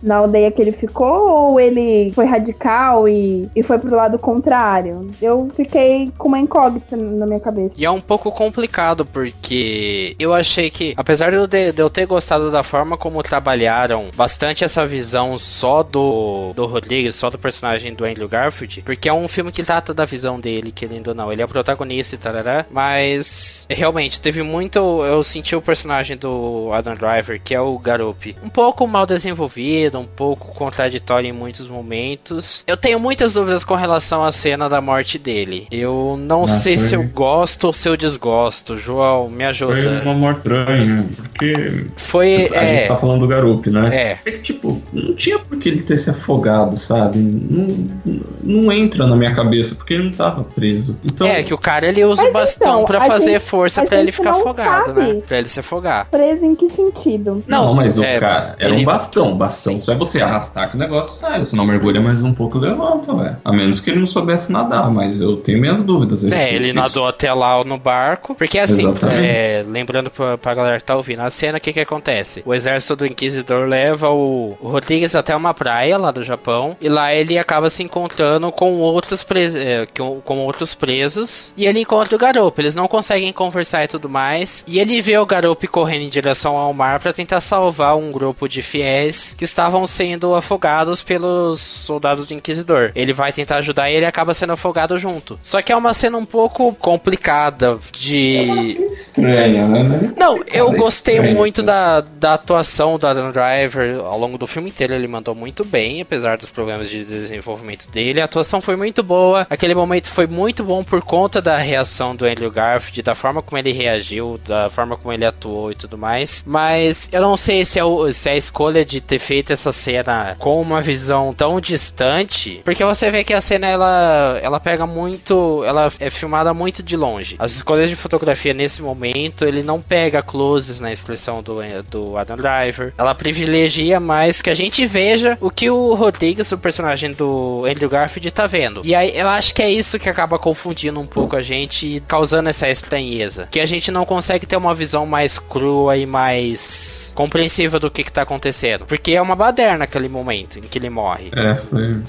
na aldeia que ele ficou, ou ele foi radical e, e foi pro lado contrário? Eu fiquei com uma incógnita na minha cabeça. E é um pouco complicado, porque eu achei que, apesar de eu, ter gostado da forma como trabalharam bastante essa visão só do, do Rodrigues, só do personagem do Andrew Garfield, porque é um filme que trata da visão dele, querendo ou não. Ele é o protagonista e tarará, mas realmente teve muito. Eu senti o personagem do Adam Driver, que é o Garup, um pouco mal desenvolvido, um pouco contraditório em muitos momentos. Eu tenho muitas dúvidas com relação à cena da morte dele. Eu não Ah, sei foi- se eu gosto ou se eu desgosto. João, me Foi ajuda. uma morte estranha, porque Foi. a gente É. tá falando do Garup, né? É. É que, tipo, não tinha por que ele ter se afogado, sabe? Não, não entra na minha cabeça, porque ele não tava preso. Então, É, que o cara ele usa o bastão então, pra fazer gente- força pra ele gente ficar não afogado, sabe. né? Pra ele se afogar. Preso em que sentido? Não, mas o é, cara era ele- um bastão. Bastão só é você arrastar que o negócio sai. Você não mergulha mais um pouco e levanta, velho. A menos que ele não soubesse nadar, mas eu tenho minhas dúvidas. É, ele disso. nadou até lá no barco. Porque assim, Exatamente. é, lembrando pra, pra galera que tá ouvindo, a cena, o que que acontece? O exército do Inquisidor leva o, o Rodrigues até uma praia lá do Japão. E lá ele acaba se encontrando com outros, pres, é, com, com outros presos. E ele encontra o Garopo. Eles não conseguem conversar e tudo mais. E ele vê o Garopo correndo em direção ao mar pra tentar salvar um grupo de fiéis que estavam sendo afogados pelos soldados do Inquisidor. Ele vai tentar ajudar e ele acaba sendo afogado junto. Só que é uma cena um pouco complicada É de. cena estranha, né? Não, eu Cara, gostei muito cara. da, da atuação do Adam Driver ao longo do filme inteiro. Ele mandou muito bem, apesar dos problemas de desenvolvimento dele. A atuação foi muito boa. Aquele momento foi muito bom por conta da reação do Andrew Garfield, da forma como ele reagiu, da forma como ele atuou e tudo mais. Mas eu não sei se é, o- se é a escolha de ter feito essa cena com uma visão tão distante, porque você vê que a cena ela, ela pega muito, ela é filmada muito de longe. As escolhas de fotografia nesse momento, ele não pega closes na expressão do, do Adam Driver. Ela privilegia mais que a gente veja o que o Rodrigues, o personagem do Andrew Garfield, tá vendo. E aí eu acho que é isso que acaba confundindo um pouco a gente e causando essa estranheza. Que a gente não consegue ter uma visão mais crua e mais compreensiva do que, que tá acontecendo. Porque é uma baderna naquele momento em que ele morre. É, foi.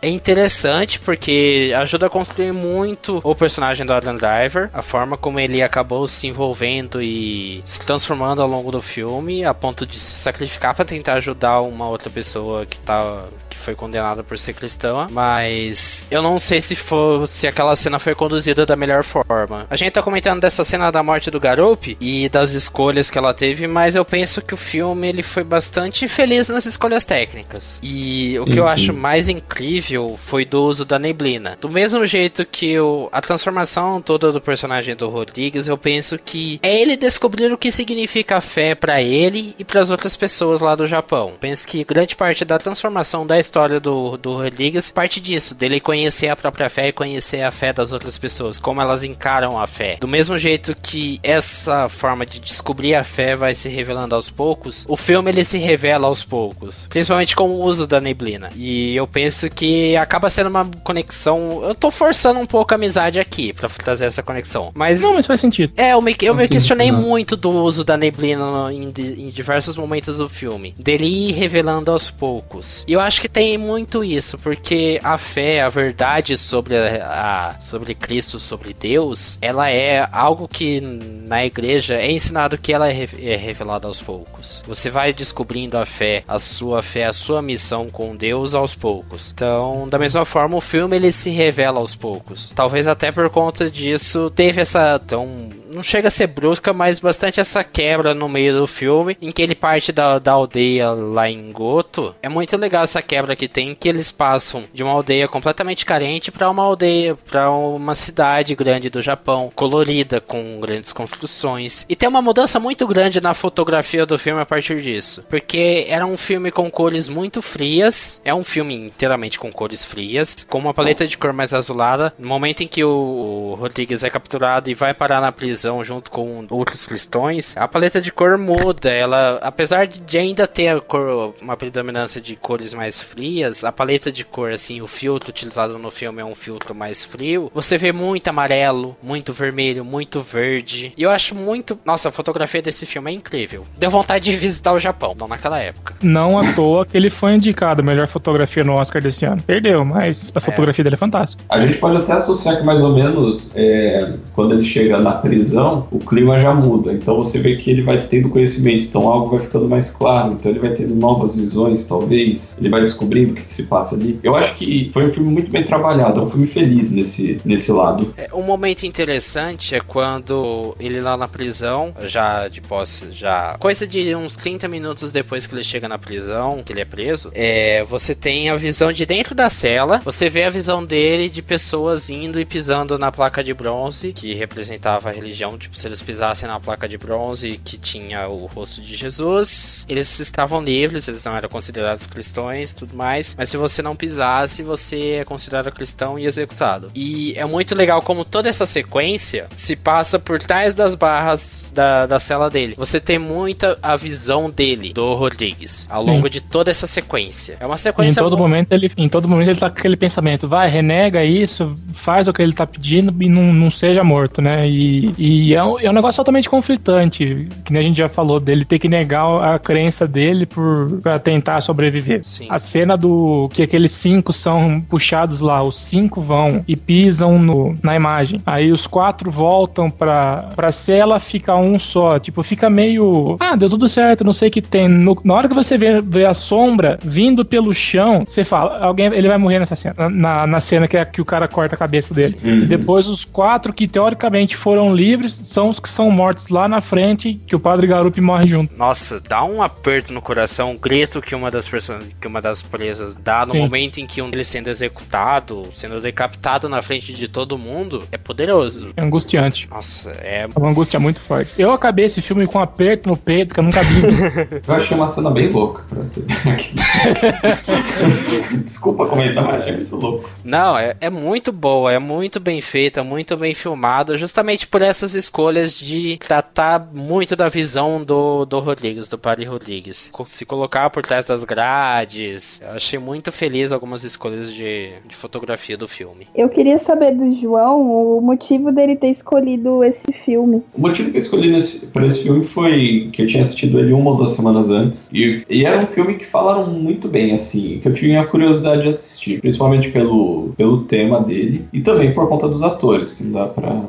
É interessante porque ajuda a construir muito o personagem do Adam Driver, a forma como ele acabou se envolvendo e se transformando ao longo do filme, a ponto de se sacrificar para tentar ajudar uma outra pessoa que tá que foi condenada por ser cristã, mas eu não sei se for se aquela cena foi conduzida da melhor forma. A gente tá comentando dessa cena da morte do Garup e das escolhas que ela teve, mas eu penso que o filme ele foi bastante feliz nas escolhas técnicas. E o que Sim, eu sim. acho mais incrível foi do uso da neblina. Do mesmo jeito que a transformação toda do personagem do Rodrigues, eu penso que é ele descobrir o que significa fé pra ele e para as outras pessoas lá do Japão. Penso que grande parte da transformação da história do, do Rodrigues parte disso, dele conhecer a própria fé e conhecer a fé das outras pessoas, como elas encaram a fé. Do mesmo jeito que essa forma de descobrir a fé vai se revelando aos poucos, o filme ele se revela aos poucos, principalmente com o uso da neblina. E eu penso que acaba sendo uma conexão. Eu tô forçando um pouco a amizade aqui para trazer essa conexão, mas Não, mas faz sentido. é, eu me, eu me questionei não. muito do uso da neblina no- em, em diversos momentos do filme. Dele ir revelando aos poucos. E eu acho que tem muito isso, porque a fé, a verdade sobre, a, sobre Cristo, sobre Deus, ela é algo que na igreja é ensinado que ela é, é revelada aos poucos. Você vai descobrindo a fé, a sua fé, a sua missão com Deus aos poucos. Então, da mesma forma, o filme ele se revela aos poucos. Talvez até por conta disso teve essa tão não chega a ser brusca, mas bastante essa quebra no meio do filme, em que ele parte da, da aldeia lá em Goto. É muito legal essa quebra que tem, que eles passam de uma aldeia completamente carente para uma aldeia, para uma cidade grande do Japão, colorida, com grandes construções. E tem uma mudança muito grande na fotografia do filme a partir disso, porque era um filme com cores muito frias, é um filme inteiramente com cores frias, com uma paleta de cor mais azulada. No momento em que o, Rodrigues é capturado e vai parar na prisão junto com outros cristãos, a paleta de cor muda. Ela, apesar de ainda ter a cor- uma predominância de cores mais frias, a paleta de cor, assim, o filtro utilizado no filme é um filtro mais frio. Você vê muito amarelo, muito vermelho, muito verde. E eu acho muito. Nossa, a fotografia desse filme é incrível. Deu vontade de visitar o Japão, não naquela época. Não à toa que ele foi indicado a melhor fotografia no Oscar desse ano. Perdeu, mas a fotografia dele é fantástica. A gente pode até associar que mais ou menos é, quando ele chega na prisão, o clima já muda. Então você vê que ele vai tendo conhecimento, então algo vai ficando mais claro. Então ele vai tendo novas visões, talvez. Ele vai descobrindo o que, que se passa ali. Eu acho que foi um filme muito bem trabalhado, é um filme feliz nesse, nesse lado. É, Um momento interessante é quando ele lá na prisão, já de posse, já. Coisa de uns 30 minutos depois que ele chega na prisão, que ele é preso, é, você tem a visão de dentro da cela, você vê a visão dele de pessoas indo e pisando na placa de bronze, que representava a religião, tipo, se eles pisassem na placa de bronze que tinha o rosto de Jesus, eles estavam livres, eles não eram considerados cristãos e tudo mais, mas se você não pisasse, você é considerado cristão e executado. E é muito legal como toda essa sequência se passa por trás das barras da, da cela dele. Você tem muita a visão dele, do Rodrigues, ao Sim. longo de toda essa sequência. É uma E em sequência todo mu- momento ele, em todo momento ele tá com aquele pensamento, vai, renega isso, faz o que ele tá pedindo e não, não seja morto, né? E, e é, um, é um negócio totalmente conflitante, que nem a gente já falou dele ter que negar a crença dele por pra tentar sobreviver. Sim. A cena do que aqueles cinco são puxados lá, os cinco vão e pisam no, na imagem. Aí os quatro voltam pra, pra cela, fica um só. Tipo, fica meio. Ah, deu tudo certo, não sei o que tem. No- na hora que você vê, vê a sombra vindo pelo chão, você fala, alguém ele vai morrer nessa cena. Na, na cena que, é, que o cara corta a cabeça dele. Uhum. Depois, os quatro que teoricamente foram livres são os que são mortos lá na frente, que o padre Garupi morre junto. Nossa, dá um aperto no coração, o grito que uma das pessoas, que uma das presas dá no Sim. momento em que um deles sendo executado, sendo decapitado na frente de todo mundo, é poderoso. É angustiante. Nossa, é É uma angústia muito forte. Eu acabei esse filme com um aperto no peito que eu nunca vi. Eu achei uma cena bem louca pra ser. Desculpa comentar, mas é muito louco. Não, é, é muito boa, é muito bem feita, muito bem filmado, justamente por essas escolhas de tratar muito da visão do, do Rodrigues, do Padre Rodrigues. Se colocar por trás das grades. Eu achei muito feliz algumas escolhas de, de fotografia do filme. Eu queria saber do João o motivo dele ter escolhido esse filme. O motivo que eu escolhi pra esse filme foi que eu tinha assistido ele uma ou duas semanas antes. E, e era um filme que falaram muito bem, assim, que eu tinha curiosidade de assistir. Principalmente pelo, pelo tema dele. E também por conta dos atores, que não dá pra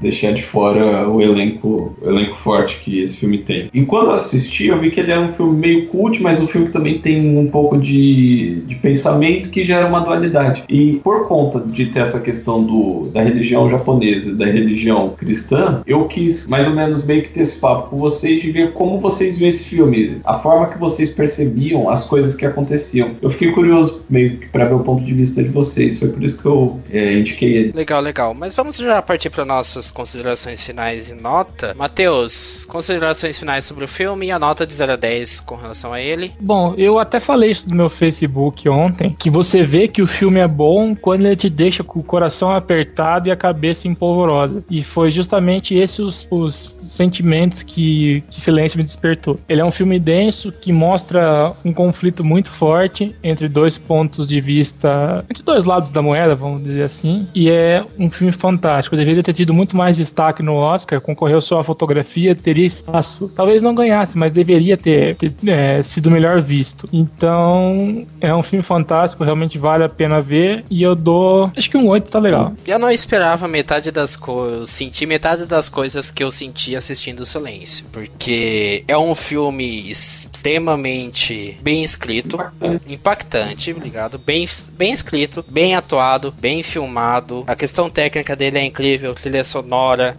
deixar de fora o elenco, o elenco forte que esse filme tem. E quando eu assisti, eu vi que ele é um filme meio cult, mas um filme que também tem um pouco de, de pensamento que gera uma dualidade. E por conta de ter essa questão do, da religião japonesa e da religião cristã, eu quis mais ou menos meio que ter esse papo com vocês de ver como vocês veem esse filme, a forma que vocês percebiam as coisas que aconteciam. Eu fiquei curioso meio que pra ver o ponto de vista de vocês, foi por isso que eu é, indiquei ele. Legal, legal. Mas vamos já partir para nossas suas considerações finais e nota. Matheus, considerações finais sobre o filme e a nota de 0 a 10 com relação a ele. Bom, eu até falei isso no meu Facebook ontem, que você vê que o filme é bom quando ele te deixa com o coração apertado e a cabeça empolvorosa. E foi justamente esses os, os sentimentos que, que Silêncio me despertou. Ele é um filme denso que mostra um conflito muito forte entre dois pontos de vista, entre dois lados da moeda, vamos dizer assim, e é um filme fantástico. Deveria ter tido muito mais destaque no Oscar, concorreu só a fotografia, teria espaço. Talvez não ganhasse, mas deveria ter, ter é, sido melhor visto. Então, é um filme fantástico, realmente vale a pena ver, e eu dou, acho que um 8 tá legal. Eu não esperava metade das coisas, senti metade das coisas que eu senti assistindo o Silêncio, porque é um filme extremamente bem escrito, impactante, impactante ligado? Bem, bem escrito, bem atuado, bem filmado. A questão técnica dele é incrível, trilha sonora,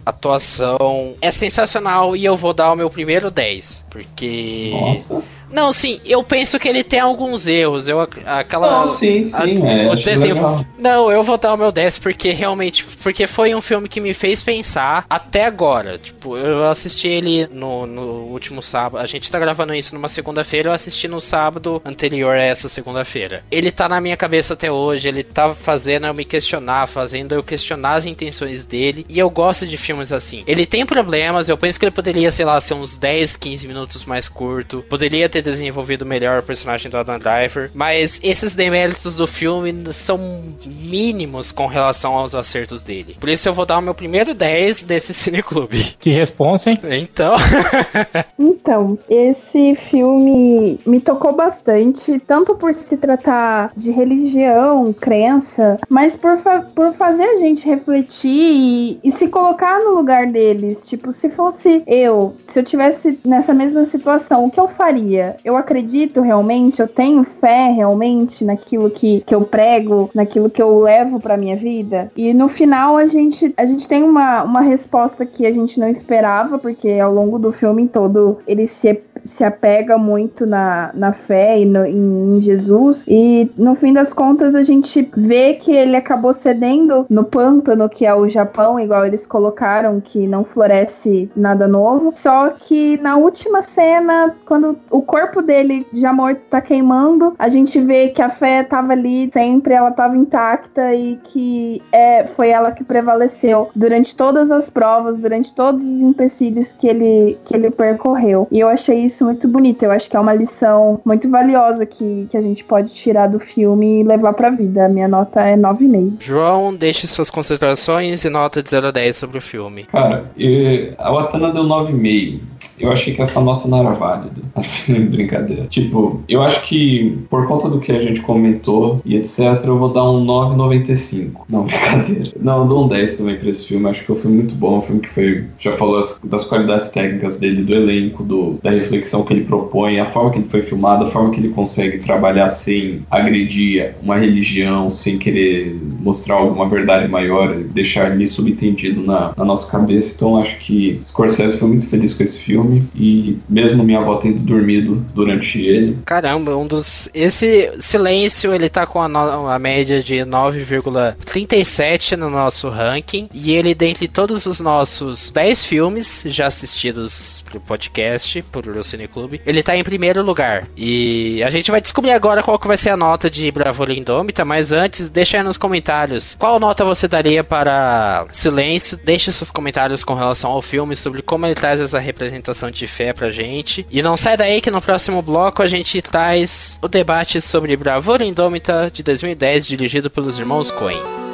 atuação é sensacional e eu vou dar o meu primeiro 10, porque Nossa. Não, sim, eu penso que ele tem alguns erros. Eu, aquela. Não, sim, sim. A, é, o desenho, não, eu vou dar o meu 10 porque realmente. Porque foi um filme que me fez pensar até agora. Tipo, eu assisti ele no, no último sábado. A gente tá gravando isso numa segunda-feira. Eu assisti no sábado anterior a essa segunda-feira. Ele tá na minha cabeça até hoje. Ele tá fazendo eu me questionar, fazendo eu questionar as intenções dele. E eu gosto de filmes assim. Ele tem problemas. Eu penso que ele poderia, sei lá, ser uns 10, 15 minutos mais curto. Poderia ter desenvolvido melhor o personagem do Adam Driver, mas esses deméritos do filme são mínimos com relação aos acertos dele. Por isso eu vou dar o meu primeiro 10 desse cineclube. Que responsa, hein? Então, Então, esse filme me tocou bastante, tanto por se tratar de religião, crença, mas por, fa por fazer a gente refletir e, e se colocar no lugar deles. Tipo, se fosse eu, se eu tivesse nessa mesma situação, o que eu faria? Eu acredito realmente, eu tenho fé realmente naquilo que, que eu prego, naquilo que eu levo pra minha vida. E no final a gente, a gente tem uma, uma resposta que a gente não esperava, porque ao longo do filme todo ele se, se apega muito na, na fé e no, em, em Jesus. E no fim das contas a gente vê que ele acabou cedendo no pântano, que é o Japão, igual eles colocaram, que não floresce nada novo. Só que na última cena, quando o corpo dele já morto tá queimando, a gente vê que a fé tava ali sempre, ela tava intacta e que é, foi ela que prevaleceu durante todas as provas, durante todos os empecilhos que ele, que ele percorreu. E eu achei isso muito bonito. Eu acho que é uma lição muito valiosa que, que a gente pode tirar do filme e levar pra vida. A minha nota é 9,5. João, deixe suas considerações e nota de 0 a 10 sobre o filme. Cara, e- a Watana deu 9,5. Eu achei que essa nota não era válida. Assim, brincadeira. Tipo, eu acho que por conta do que a gente comentou e etc, eu vou dar um 9,95. Não, brincadeira. Não, eu dou um 10 também pra esse filme. Acho que filme muito bom. Um filme que foi. Já falou as- das qualidades técnicas dele, do elenco, do, da reflexão que ele propõe, a forma que ele foi filmado, a forma que ele consegue trabalhar sem agredir uma religião, sem querer mostrar alguma verdade maior, deixar ali subentendido na, na nossa cabeça. Então acho que Scorsese foi muito feliz com esse filme e mesmo minha avó tendo dormido durante ele, Caramba, um dos. Esse silêncio ele tá com a, no- a média de 9,37 no nosso ranking. E ele, dentre todos os nossos 10 filmes já assistidos pro podcast, pro Cine Clube, ele tá em primeiro lugar. E a gente vai descobrir agora qual que vai ser a nota de Bravura Indômita. Mas antes, deixa aí nos comentários qual nota você daria para Silêncio. Deixe seus comentários com relação ao filme, sobre como ele traz essa representação de fé pra gente. E não sai daí que no próximo bloco a gente traz o debate sobre Bravura Indômita de 2010, dirigido pelos irmãos Coen.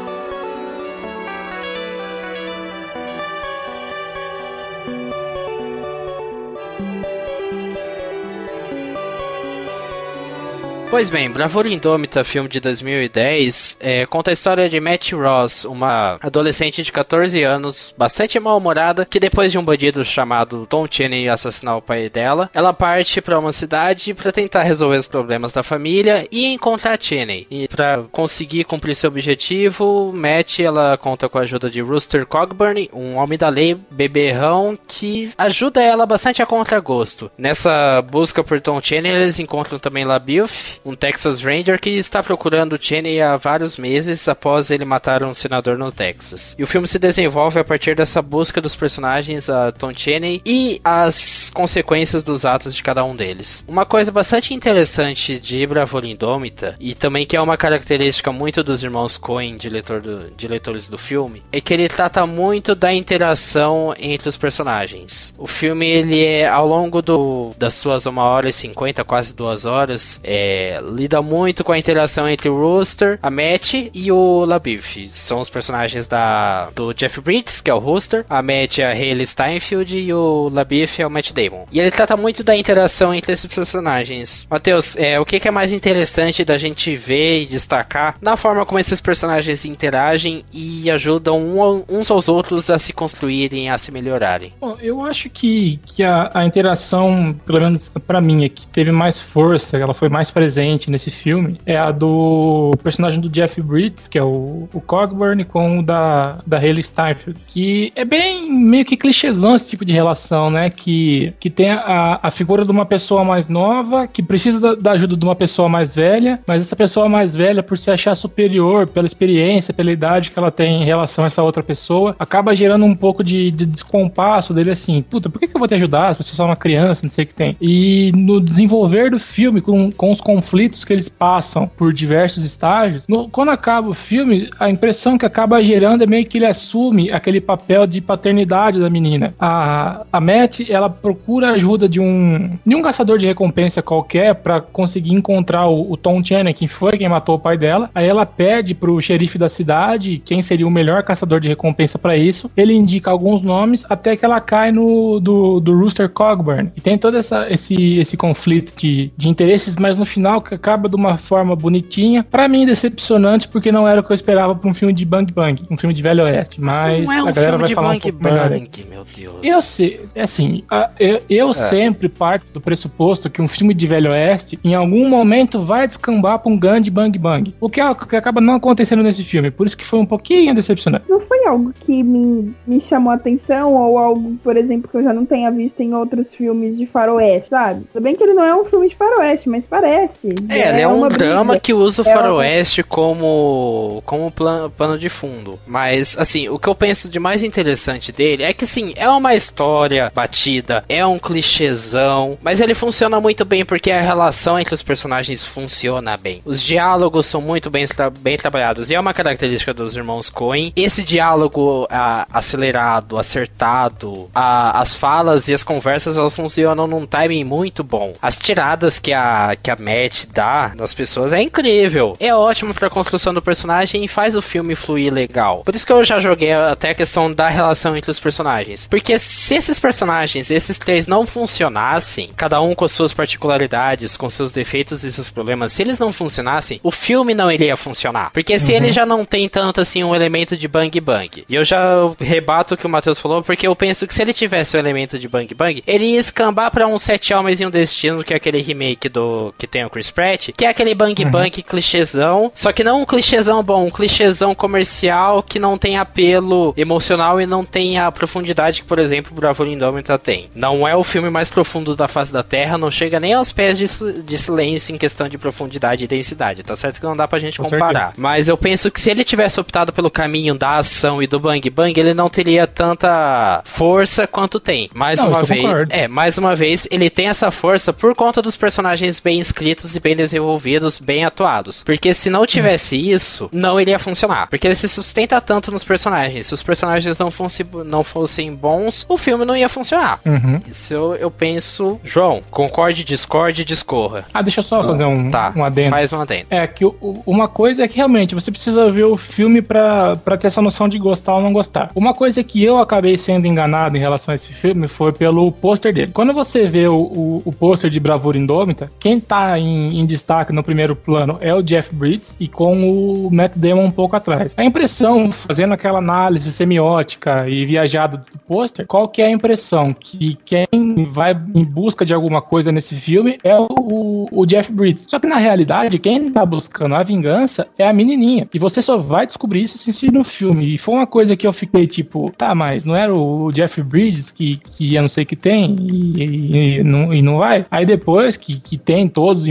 Pois bem, Bravura Indômita, filme de 2010, é, conta a história de Matt Ross, uma adolescente de 14 anos, bastante mal-humorada, que depois de um bandido chamado Tom Cheney assassinar o pai dela, ela parte para uma cidade para tentar resolver os problemas da família e encontrar Cheney. E para conseguir cumprir seu objetivo, Matt ela conta com a ajuda de Rooster Cogburn, um homem da lei beberrão que ajuda ela bastante a contragosto. Nessa busca por Tom Cheney, eles encontram também LaBeouf, um Texas Ranger que está procurando Cheney há vários meses após ele matar um senador no Texas. E o filme se desenvolve a partir dessa busca dos personagens, a Tom Cheney, e as consequências dos atos de cada um deles. Uma coisa bastante interessante de Bravura Indômita, e também que é uma característica muito dos irmãos Coen, diretor do, diretores do filme, é que ele trata muito da interação entre os personagens. O filme, ele é, ao longo do, das suas 1 hora e 50, quase 2 horas, é, lida muito com a interação entre o Rooster, a Matt e o LaBeouf. São os personagens da, do Jeff Bridges, que é o Rooster, a Matt é a Hayley Steinfeld e o LaBeouf é o Matt Damon. E ele trata muito da interação entre esses personagens. Matheus, é, o que, que é mais interessante da gente ver e destacar na forma como esses personagens interagem e ajudam um, uns aos outros a se construírem, a se melhorarem? Bom, eu acho que, que a, a interação, pelo menos para mim, é que teve mais força, ela foi mais presente nesse filme, é a do personagem do Jeff Bridges, que é o, o Cogburn, com o da, da Hayley Steinfeld, que é bem meio que clichêzão esse tipo de relação, né? Que, que tem a, a figura de uma pessoa mais nova que precisa da, da ajuda de uma pessoa mais velha, mas essa pessoa mais velha, por se achar superior pela experiência, pela idade que ela tem em relação a essa outra pessoa, acaba gerando um pouco de, de descompasso dele assim, puta, por que, que eu vou te ajudar se você é só uma criança, não sei o que tem. E no desenvolver do filme, com, com os conflitos que eles passam por diversos estágios, no, quando acaba o filme, a impressão que acaba gerando é meio que ele assume aquele papel de paternidade da menina. A, a Matt, ela procura a ajuda de um, de um caçador de recompensa qualquer para conseguir encontrar o, o Tom Channing, que foi quem matou o pai dela. Aí ela pede pro xerife da cidade quem seria o melhor caçador de recompensa para isso. Ele indica alguns nomes até que ela cai no do, do Rooster Cogburn. E tem todo essa, esse, esse conflito de, de interesses, mas no final que acaba de uma forma bonitinha. Para mim, decepcionante, porque não era o que eu esperava pra um filme de Bang Bang, um filme de Velho Oeste. Mas não é um a galera filme vai de falar Bang um pouco Bang, meu Deus. Eu sei, é assim, a- eu, eu É. sempre parto do pressuposto que um filme de Velho Oeste, em algum momento, vai descambar pra um grande Bang Bang. O que, a- que acaba não acontecendo nesse filme. Por isso que foi um pouquinho decepcionante. Não foi algo que me, me chamou a atenção ou algo, por exemplo, que eu já não tenha visto em outros filmes de faroeste, sabe? Tudo bem que ele não é um filme de faroeste, mas parece. É, ele é um uma drama briga. que usa o É uma- faroeste como, como plan- pano de fundo. Mas, assim, o que eu penso de mais interessante dele é que, sim, é uma história batida, é um clichêzão, mas ele funciona muito bem porque a relação entre os personagens funciona bem. Os diálogos são muito bem, tra- bem trabalhados e é uma característica dos irmãos Coen. Esse diálogo acelerado, acertado, a- as falas e as conversas elas funcionam num timing muito bom. As tiradas que a, que a Matt dá nas pessoas é incrível. É ótimo pra construção do personagem e faz o filme fluir legal. Por isso que eu já joguei até a questão da relação entre os personagens. Porque se esses personagens, esses três, não funcionassem, cada um com suas particularidades, com seus defeitos e seus problemas, se eles não funcionassem, o filme não iria funcionar. Porque se ele já não tem tanto assim um elemento de bang bang. E eu já rebato o que o Matheus falou, porque eu penso que se ele tivesse o elemento de bang bang, ele ia escambar pra um Sete Almas e um Destino, que é aquele remake do que tem o Chris Pratt, que é aquele bang bang clichêzão, só que não um clichêzão bom, um clichêzão comercial que não tem apelo emocional e não tem a profundidade que, por exemplo, o Bravura Indômita tem. Não é o filme mais profundo da face da Terra, não chega nem aos pés de, de silêncio em questão de profundidade e densidade, tá certo que não dá pra gente Com comparar. certeza. Mas eu penso que se ele tivesse optado pelo caminho da ação e do bang bang, ele não teria tanta força quanto tem. Mais Não, uma vez, concordo. é, mais uma vez, ele tem essa força por conta dos personagens bem escritos e bem desenvolvidos, bem atuados. Porque se não tivesse isso, não iria funcionar. Porque ele se sustenta tanto nos personagens. Se os personagens não fossem, não fossem bons, o filme não ia funcionar. Uhum. Isso eu, eu penso. João, concorde, discorde, discorra. Ah, deixa eu só fazer um, Tá, um adendo. faz um adendo. É que o- uma coisa é que realmente você precisa ver o filme pra, pra ter essa noção de gostar ou não gostar. Uma coisa que eu acabei sendo enganado em relação a esse filme foi pelo pôster dele. Quando você vê o, o, o pôster de Bravura Indômita, quem tá em, em destaque no primeiro plano é o Jeff Bridges e com o Matt Damon um pouco atrás. A impressão, fazendo aquela análise semiótica e viajada do pôster, qual que é a impressão? Que quem vai em busca de alguma coisa nesse filme é o, o- Jeff Bridges. Só que na realidade, quem tá buscando a vingança é a menininha. E você só vai descobrir isso assistindo no filme. E foi uma coisa que eu fiquei tipo, tá, mas não era o Jeff Bridges que, que eu não sei que tem e, e- e não, e não vai? Aí depois que, que tem todos os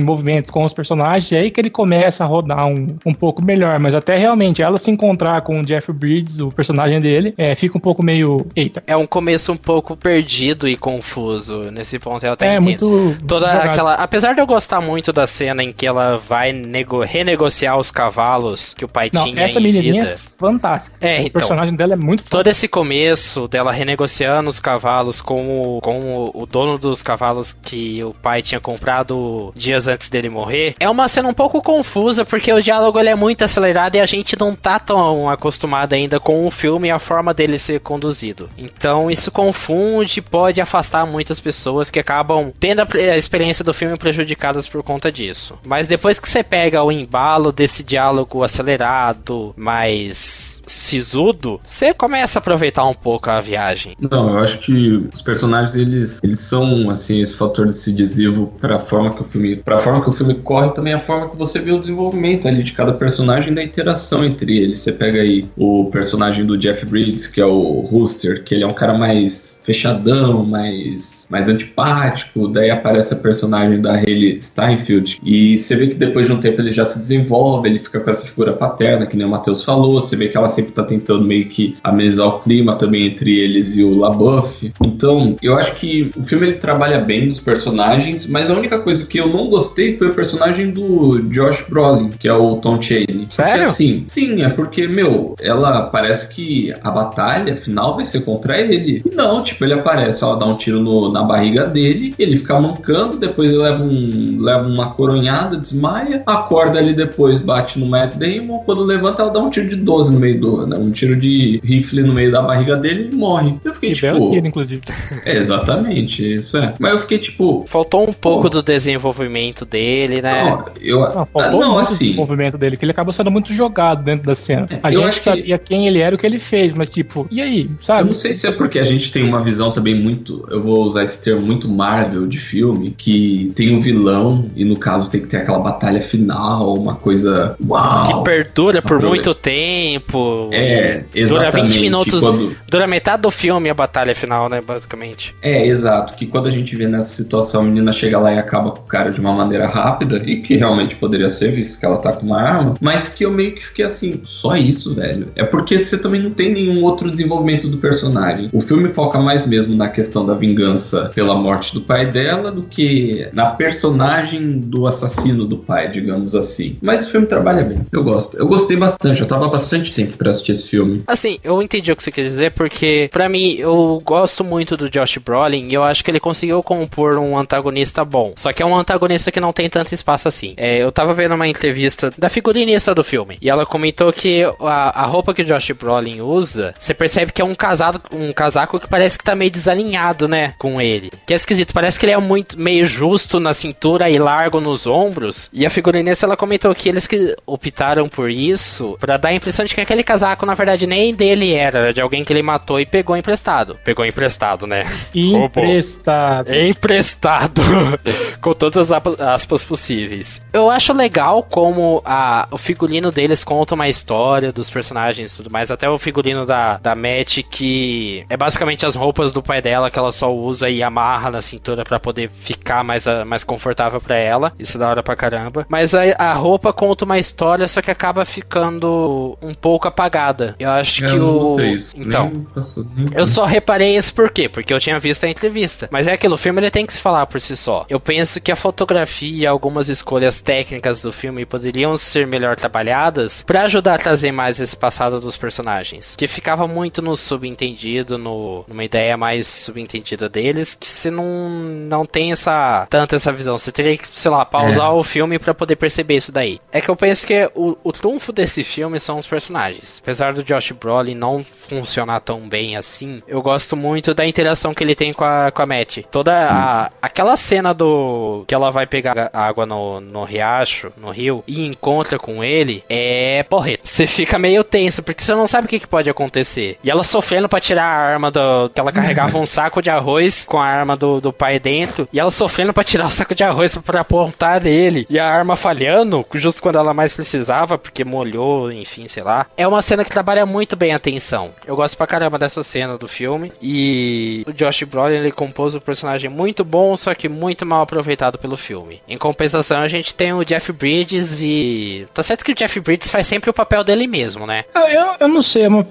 com os personagens, é aí que ele começa a rodar um, um pouco melhor. Mas até realmente ela se encontrar com o Jeff Bridges, o personagem dele, é, fica um pouco meio. Eita. É um começo um pouco perdido e confuso. Nesse ponto eu até É entendo. muito. Toda jogado. aquela. Apesar de eu gostar muito da cena em que ela vai nego- renegociar os cavalos que o pai Não, tinha essa menininha vida. é fantástica. É, o então. personagem dela é muito Todo esse começo dela renegociando os cavalos com, o, com o, o dono dos cavalos que o pai tinha comprado dias antes dele morrer é uma cena um pouco confusa porque o diálogo ele é muito acelerado e a gente não tá tão acostumado ainda com o filme e a forma dele ser conduzido. Então isso confunde pode afastar muitas pessoas que acabam tendo a, experiência do filme prejudicadas por conta disso. Mas depois que você pega o embalo desse diálogo acelerado, mais sisudo, você começa a aproveitar um pouco a viagem. Não, eu acho que os personagens eles, eles são assim esse fator decisivo para a forma que o filme, para a que o filme corre, também a forma que você vê o desenvolvimento ali de cada personagem da interação entre eles. Você pega aí o personagem do Jeff Bridges, que é o Rooster, que ele é um cara mais fechadão, mais mais antipático, daí aparece a personagem da Hayley Steinfeld e você vê que depois de um tempo ele já se desenvolve, ele fica com essa figura paterna, que nem o Matheus falou, você vê que ela sempre tá tentando meio que amenizar o clima também entre eles e o LaBeouf. Então, eu acho que o filme ele trabalha bem nos personagens, mas a única coisa que eu não gostei foi o personagem do Josh Brolin, que é o Tom Cheney. Sério? Assim, sim, é porque, meu, ela parece que a batalha final vai ser contra ele. Não, tipo, ele aparece, ela dá um tiro no- na barriga dele, ele fica mancando, depois ele leva, um, leva uma coronhada, desmaia, acorda ali depois, bate no Matt Damon, quando levanta, ela dá um tiro de 12 no meio do. Né, um tiro de rifle no meio da barriga dele e morre. Eu fiquei Que belo tipo. tiro, inclusive. É, exatamente, isso é. Mas eu fiquei tipo. Faltou um pouco Pô. do desenvolvimento dele, né? Não, eu, Não, ah, faltou não muito assim. desenvolvimento dele, que ele acabou sendo muito jogado dentro da cena. É, a eu gente acho que- sabia quem ele era e o que ele fez, mas tipo, e aí, Eu sabe? não sei se é porque a gente tem uma visão também muito, eu vou usar esse termo muito Marvel de filme, que tem um vilão e no caso tem que ter aquela batalha final, uma coisa Que uau. perdura por muito tempo. É, Dura exatamente. 20 minutos. Quando, Dura metade do filme a batalha final, né? Basicamente. é, exato. Que quando a gente vê nessa situação, a menina chega lá e acaba com o cara de uma maneira rápida, e que realmente poderia ser, visto que ela tá com uma arma, mas que eu meio que fiquei assim, só isso, velho. É porque você também não tem nenhum outro desenvolvimento do personagem. O filme foca mais mesmo na questão da vingança pela morte do pai dela do que na personagem do assassino do pai, digamos assim. Mas o filme trabalha bem. Eu gosto. Eu gostei bastante. Eu tava bastante tempo pra assistir esse filme. Assim, eu entendi o que você quer dizer, porque pra mim eu gosto muito do Josh Brolin e eu acho que ele conseguiu compor um antagonista bom. Só que é um antagonista que não tem tanto espaço assim. É, eu tava vendo uma entrevista da figurinista do filme e ela comentou que a, a roupa que o Josh Brolin usa, você percebe que é um casado, um casaco que parece que tá meio desalinhado, né, com ele. Que é esquisito, parece que ele é muito meio justo na cintura e largo nos ombros. E a figurinista ela comentou que eles que optaram por isso pra dar a impressão de que aquele casaco na verdade nem dele era, era de alguém que ele matou e pegou emprestado. Pegou emprestado, né? Emprestado. Emprestado. Com todas as aspas possíveis. Eu acho legal como a, o figurino deles conta uma história dos personagens e tudo mais. Até o figurino da, da Matt, que é basicamente as roupas do pai dela que ela só usa e amarra na cintura pra poder ficar mais, a- mais confortável pra ela. Isso é da hora pra caramba. Mas a, a roupa conta uma história, só que acaba ficando um pouco apagada. Eu acho que eu não o. isso. Então. Passou, Eu só reparei isso por quê? Porque eu tinha visto a entrevista. Mas é aquilo, o filme ele tem que se falar por si só. Eu penso que a fotografia e algumas escolhas técnicas do filme poderiam ser melhor trabalhadas pra ajudar a trazer mais esse passado dos personagens. Que ficava muito no subentendido, no, numa ideia mais subentendida deles, que você não, não tem essa tanta essa visão. Você teria que, sei lá, pausar É. o filme pra poder perceber isso daí. É que eu penso que o, o trunfo desse filme são os personagens. Apesar do Josh Brolin não funcionar tão bem assim, eu gosto muito da interação que ele tem com a, com a Matt. Toda a, aquela cena do que ela vai pegar água no, no riacho, no rio, e encontra com ele, é porreta. Você fica meio tenso, porque você não sabe o que, que pode acontecer. E ela sofrendo pra tirar a arma do, que ela ela carregava um saco de arroz com a arma do, do pai dentro e ela sofrendo para tirar o saco de arroz para apontar nele e a arma falhando justo quando ela mais precisava porque molhou, enfim, sei lá. É uma cena que trabalha muito bem a tensão. Eu gosto pra caramba dessa cena do filme e o Josh Brolin ele compôs um personagem muito bom, só que muito mal aproveitado pelo filme. Em compensação, a gente tem o Jeff Bridges e tá certo que o Jeff Bridges faz sempre o papel dele mesmo, né? Ah, eu, eu não sei, é uma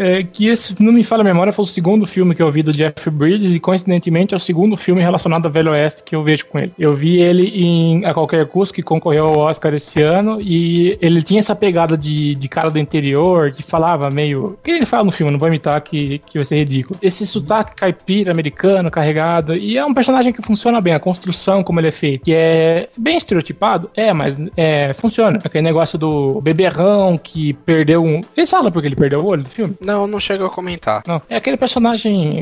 é, que esse não me fala a memória foi o segundo filme que eu vi do Jeff Bridges e coincidentemente é o segundo filme relacionado ao Velho Oeste que eu vejo com ele. Eu vi ele em A Qualquer Custo, que concorreu ao Oscar esse ano, e ele tinha essa pegada de, de cara do interior, que falava meio. O que ele fala no filme? Não vou imitar que, que vai ser ridículo. Esse sotaque caipira americano, carregado, e é um personagem que funciona bem, a construção como ele é feito, que é bem estereotipado, é, mas é, funciona. Aquele negócio do beberrão que perdeu um. Eles falam porque ele perdeu o olho do filme? Não, não chegou a comentar. Não, é aquele personagem.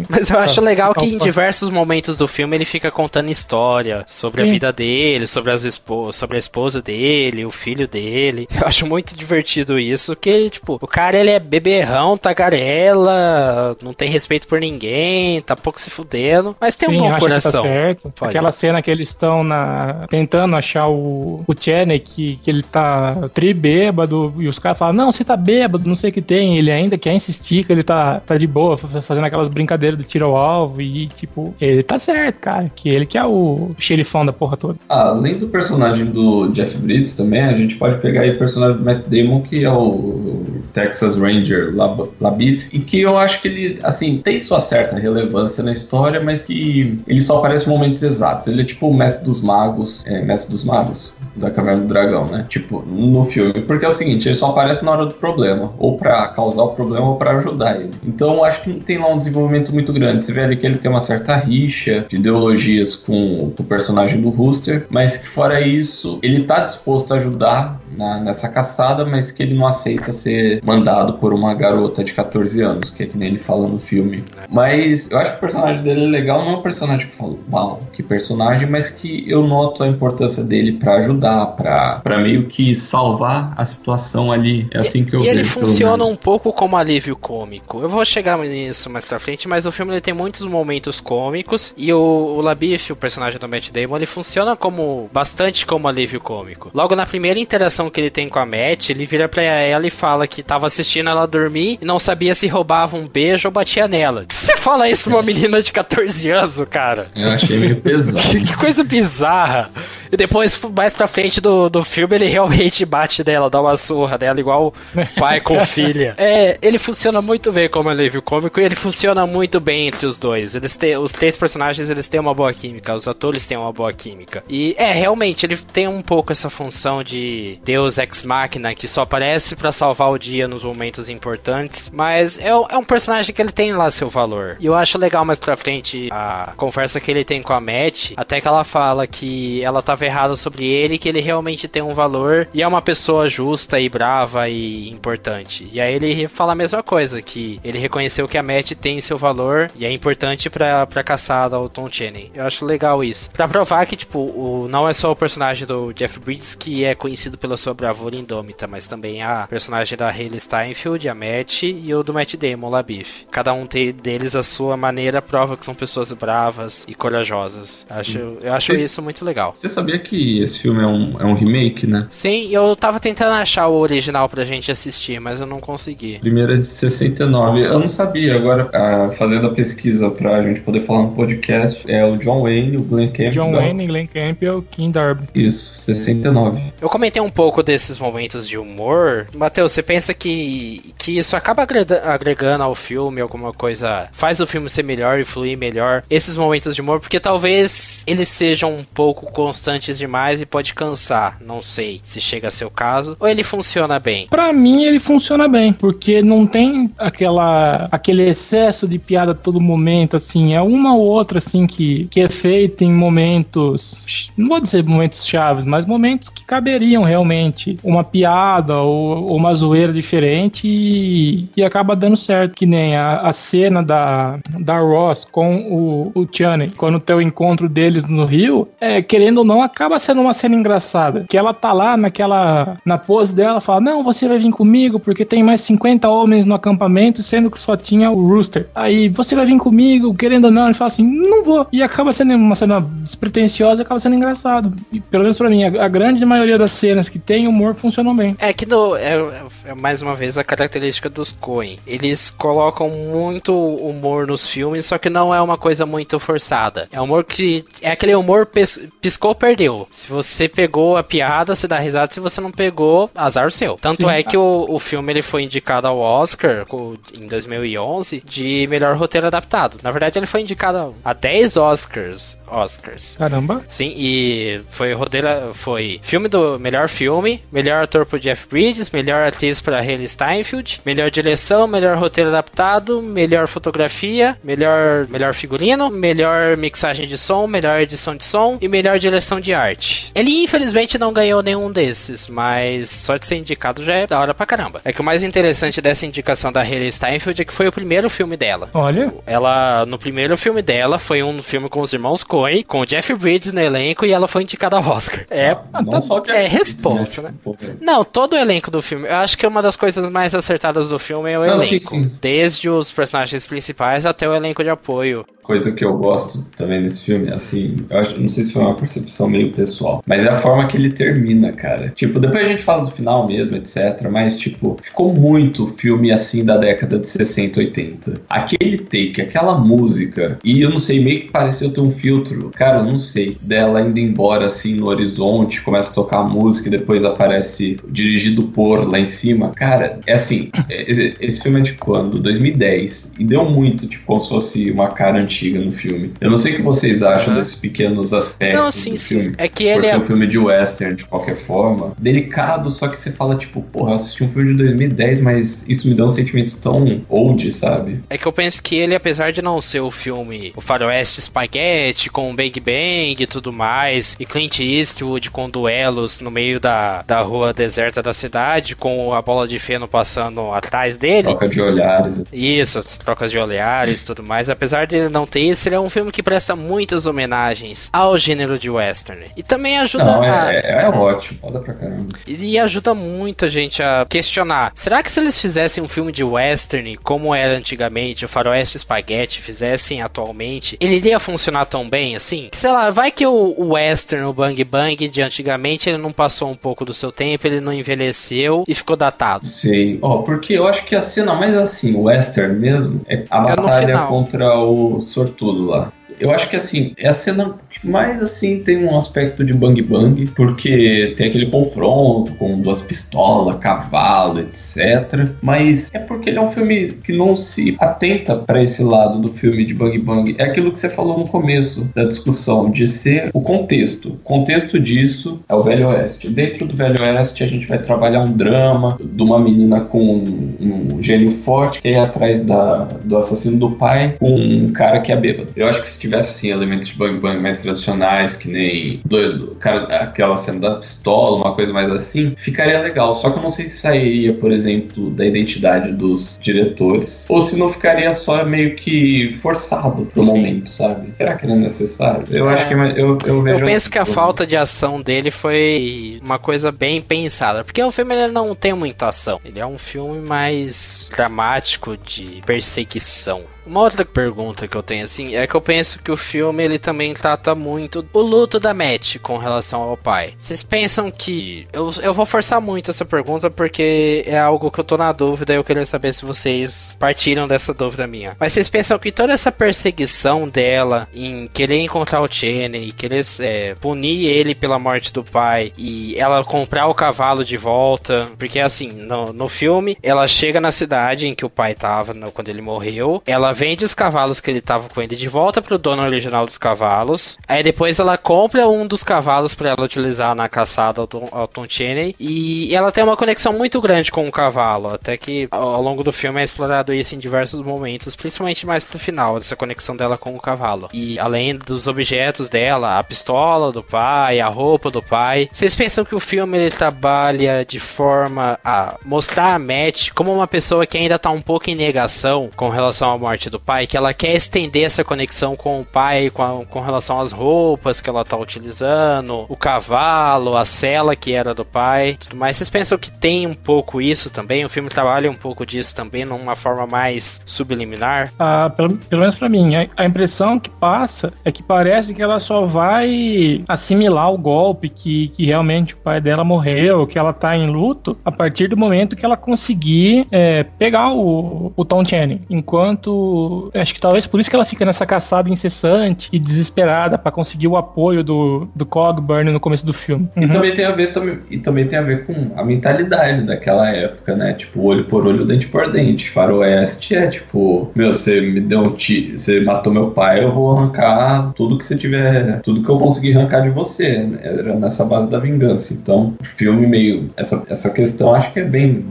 Mas eu acho legal que em diversos momentos do filme ele fica contando história sobre Sim. a vida dele, sobre, as espo... sobre a esposa dele, o filho dele. Eu acho muito divertido isso, que, tipo, o cara ele é beberrão, tagarela, não tem respeito por ninguém, tá pouco se fudendo, mas tem Sim, um bom coração. Que tá certo. Aquela cena que eles estão na tentando achar o, o Cheney, que, que ele tá tri bêbado, e os caras falam, não, você tá bêbado, não sei o que tem, ele ainda quer insistir que ele tá, tá de boa, fazendo aquelas brincadeiras de tiro ao alvo, e, tipo, ele tá certo, cara, que ele que é o xerifão da porra toda. Ah, além do personagem do Jeff Bridges também, a gente pode pegar aí o personagem do Matt Damon, que é o Texas Ranger Labif, e que eu acho que ele, assim, tem sua certa relevância na história, mas que ele só aparece em momentos exatos. Ele é tipo o mestre dos magos, é, mestre dos magos da Caverna do Dragão, né? Tipo, no filme. Porque é o seguinte, ele só aparece na hora do problema, ou para causar o problema ou para ajudar ele. Então, acho que tem lá um desenvolvimento muito grande. Você vê ali que ele tem uma certa rixa de ideologias com, com o personagem do Rooster, mas que fora isso, ele tá disposto a ajudar na, nessa caçada, mas que ele não aceita ser mandado por uma garota de 14 anos, que é que nem ele fala no filme. Mas eu acho que o personagem dele é legal, não é um personagem que eu falo, uau, que personagem, mas que eu noto a importância dele para ajudar, para meio que salvar a situação ali. É assim que eu e vejo. E ele funciona um pouco como alívio cômico. Eu vou chegar nisso mais pra frente, mas o filme ele tem muitos momentos cômicos e o, o Labif, o personagem do Matt Damon, ele funciona como bastante como alívio cômico. Logo na primeira interação que ele tem com a Matt, ele vira pra ela e fala que tava assistindo ela dormir e não sabia se roubava um beijo ou batia nela. Você fala isso pra uma menina de 14 anos, cara? Eu achei meio pesado. que coisa bizarra. E depois, mais pra frente do, do filme, ele realmente bate dela, dá uma surra dela, igual pai com filha. É, ele funciona muito bem como alívio cômico e ele funciona muito bem entre os dois. Eles têm, os três personagens, eles têm uma boa química, os atores têm uma boa química. E é, realmente, ele tem um pouco essa função de Deus ex machina, que só aparece para salvar o dia nos momentos importantes, mas é, é um personagem que ele tem lá seu valor. E eu acho legal mais pra frente a conversa que ele tem com a Matt, até que ela fala que ela estava errada sobre ele, que ele realmente tem um valor e é uma pessoa justa e brava e importante. E aí ele fala a mesma coisa, que ele reconheceu que a Matt tem seu valor e é importante pra, pra caçada ao Tom Chaney. Eu acho legal isso. Pra provar que, tipo, o, não é só o personagem do Jeff Bridges que é conhecido pela sua bravura indômita, mas também a personagem da Hayley Steinfeld, a Matt e o do Matt Damon, Labif. Cada um tem deles a sua maneira prova que são pessoas bravas e corajosas. Acho, eu acho isso muito legal. Você sabia que esse filme é um, é um remake, né? Sim, eu tava tentando achar o original pra gente assistir, mas eu não consegui. Primeiro é de 69. Eu não sabia, agora ah, fazendo a pesquisa pra gente poder falar no podcast, é o John Wayne, o Glenn Campbell. John Wayne, Glenn Campbell, Kim Darby. Isso, 69. Eu comentei um pouco desses momentos de humor. Matheus, você pensa que, que isso acaba agregando ao filme alguma coisa, faz o filme ser melhor e fluir melhor, esses momentos de humor, porque talvez eles sejam um pouco constantes demais e pode cansar. Não sei se chega a ser o caso. Ou ele funciona bem? Para mim, ele funciona bem, porque não tem aquela aquele excesso de piada a todo momento, assim. É uma ou outra, assim, que, que é feita em momentos. Não vou dizer momentos chaves, mas momentos que caberiam realmente uma piada ou, ou uma zoeira diferente e, e, acaba dando certo. Que nem a, a cena da, da Ross com o, o Channing, quando tem o encontro deles no Rio, é, querendo ou não, acaba sendo uma cena engraçada. Que ela tá lá naquela. na pose dela, fala: Não, você vai vir comigo, porque tem mais 50 homens no acampamento, sendo que só tinha o Rooster. Aí você vai vir comigo, querendo ou não, ele fala assim: Não vou. E acaba sendo uma cena despretensiosa acaba sendo engraçado. E, pelo menos pra mim, a, a, grande maioria das cenas que tem humor funcionam bem. É que no, é, é mais uma vez a característica dos Coen. Eles colocam muito humor nos filmes, só que não é uma coisa muito forçada. É humor que. É aquele humor pis, piscou, perdeu. Se você pegou a piada, você dá risada. Se você não pegou, azar seu. Tanto Sim. é que o, o filme ele foi indicado ao Oscar em 2011 de melhor roteiro adaptado. Na verdade, ele foi indicado a 10 Oscars. Oscars. Caramba. Sim, e foi roteiro, foi filme do melhor filme, melhor ator pro Jeff Bridges, melhor atriz para Haley Steinfeld, melhor direção, melhor roteiro adaptado, melhor fotografia, melhor melhor figurino, melhor mixagem de som, melhor edição de som e melhor direção de arte. Ele infelizmente não ganhou nenhum desses, mas só de ser indicado já é da hora pra caramba. É que o mais interessante dessa indicação da Haley Steinfeld é que foi o primeiro filme dela. Olha. Ela no primeiro filme dela foi um filme com os irmãos Coen, com o Jeff Bridges no elenco e ela foi indicada ao Oscar. É, ah, tá, é responsa, né? Tipo, não, todo o elenco do filme. Eu acho que uma das coisas mais acertadas do filme é o não, elenco. Sim, sim. Desde os personagens principais até o elenco de apoio coisa que eu gosto também nesse filme, assim, eu acho, não sei se foi uma percepção meio pessoal, mas é a forma que ele termina, cara. Tipo, depois a gente fala do final mesmo, etc, mas tipo, ficou muito filme assim da década de 60, 80. Aquele take, aquela música, e eu não sei, meio que pareceu ter um filtro, cara, eu não sei, dela indo embora assim no horizonte, começa a tocar a música e depois aparece dirigido por lá em cima. Cara, é assim, é, esse, esse filme é de quando? 2010. E deu muito, tipo, como se fosse uma cara antiga antiga no filme. Eu não sei o que vocês acham uhum. desses pequenos aspectos não, sim, do sim. filme. É que ele Por ser é... um filme de western, de qualquer forma. Delicado, só que você fala, tipo, porra, eu assisti um filme de 2010, mas isso me dá um sentimento tão old, sabe? É que eu penso que ele, apesar de não ser o filme, o faroeste spaghetti, com Bang Bang e tudo mais, e Clint Eastwood com duelos no meio da, da rua deserta da cidade, com a bola de feno passando atrás dele. Troca de olhares. Isso, as trocas de olhares e tudo mais. Apesar de ele não ter isso, ele é um filme que presta muitas homenagens ao gênero de western. E também ajuda Não, é, a... é, é ótimo, foda pra caramba. E, e ajuda muito a gente a questionar. Será que se eles fizessem um filme de western, como era antigamente, o Faroeste Spaghetti, fizessem atualmente, ele iria funcionar tão bem assim? Sei lá, vai que o, o western, o Bang Bang de antigamente, ele não passou um pouco do seu tempo, ele não envelheceu e ficou datado. Sei. Ó, oh, porque eu acho que a cena mais assim, o western mesmo, é a é batalha contra o sortudo lá. Eu acho que assim, é a cena mas assim, tem um aspecto de bang bang, porque tem aquele confronto com duas pistolas, cavalo, etc. Mas é porque ele é um filme que não se atenta para esse lado do filme de bang bang. É aquilo que você falou no começo da discussão, de ser o contexto. O contexto disso é o Velho Oeste. Dentro do Velho Oeste, a gente vai trabalhar um drama de uma menina com um, gênio forte que é atrás da, do assassino do pai com um cara que é bêbado. Eu acho que se tivesse assim elementos de bang bang mais tradicionais, que nem do, cara, aquela cena da pistola, uma coisa mais assim, ficaria legal. Só que eu não sei se sairia, por exemplo, da identidade dos diretores, ou se não ficaria só meio que forçado pro momento, sabe? Será que era necessário? Eu é. acho que eu, eu, eu vejo. Eu penso assim, que a falta de ação dele foi uma coisa bem pensada, porque o filme ele não tem muita ação. Ele é um filme mais dramático de perseguição. Uma outra pergunta que eu tenho assim é que eu penso que o filme ele também trata muito o luto da Matt com relação ao pai. Vocês pensam que eu, eu vou forçar muito essa pergunta porque é algo que eu tô na dúvida e eu queria saber se vocês partiram dessa dúvida minha. Mas vocês pensam que toda essa perseguição dela em querer encontrar o Cheney, querer é, punir ele pela morte do pai e ela comprar o cavalo de volta, porque assim, no, no filme ela chega na cidade em que o pai tava no, quando ele morreu, ela vende os cavalos que ele tava com ele de volta pro dono original dos cavalos. Aí depois ela compra um dos cavalos para ela utilizar na caçada ao Tom, ao Tom Cheney. E ela tem uma conexão muito grande com o cavalo. Até que ao longo do filme é explorado isso em diversos momentos, principalmente mais pro final, essa conexão dela com o cavalo. E além dos objetos dela, a pistola do pai, a roupa do pai. Vocês pensam que o filme ele trabalha de forma a mostrar a Matt como uma pessoa que ainda tá um pouco em negação com relação à morte do pai que ela quer estender essa conexão com o pai com, a, com relação às roupas que ela tá utilizando, o cavalo, a cela que era do pai, tudo mais. Vocês pensam que tem um pouco isso também? O filme trabalha um pouco disso também, numa forma mais subliminar? Ah, pelo, pelo menos para mim, a, a impressão que passa é que parece que ela só vai assimilar o golpe que, que realmente o pai dela morreu, que ela tá em luto, a partir do momento que ela conseguir é, pegar o, o Tom Channing. Enquanto. Acho que talvez por isso que ela fica nessa caçada incessante e desesperada para conseguir o apoio do, do Cogburn no começo do filme. Uhum. E também tem a ver também, e também tem a ver com a mentalidade daquela época, né? Tipo, olho por olho, dente por dente. Faroeste é tipo, meu, você me deu um tiro, você matou meu pai, eu vou arrancar tudo que você tiver, tudo que eu conseguir arrancar de você. Era nessa base da vingança. Então, o filme meio. Essa, essa questão acho que é bem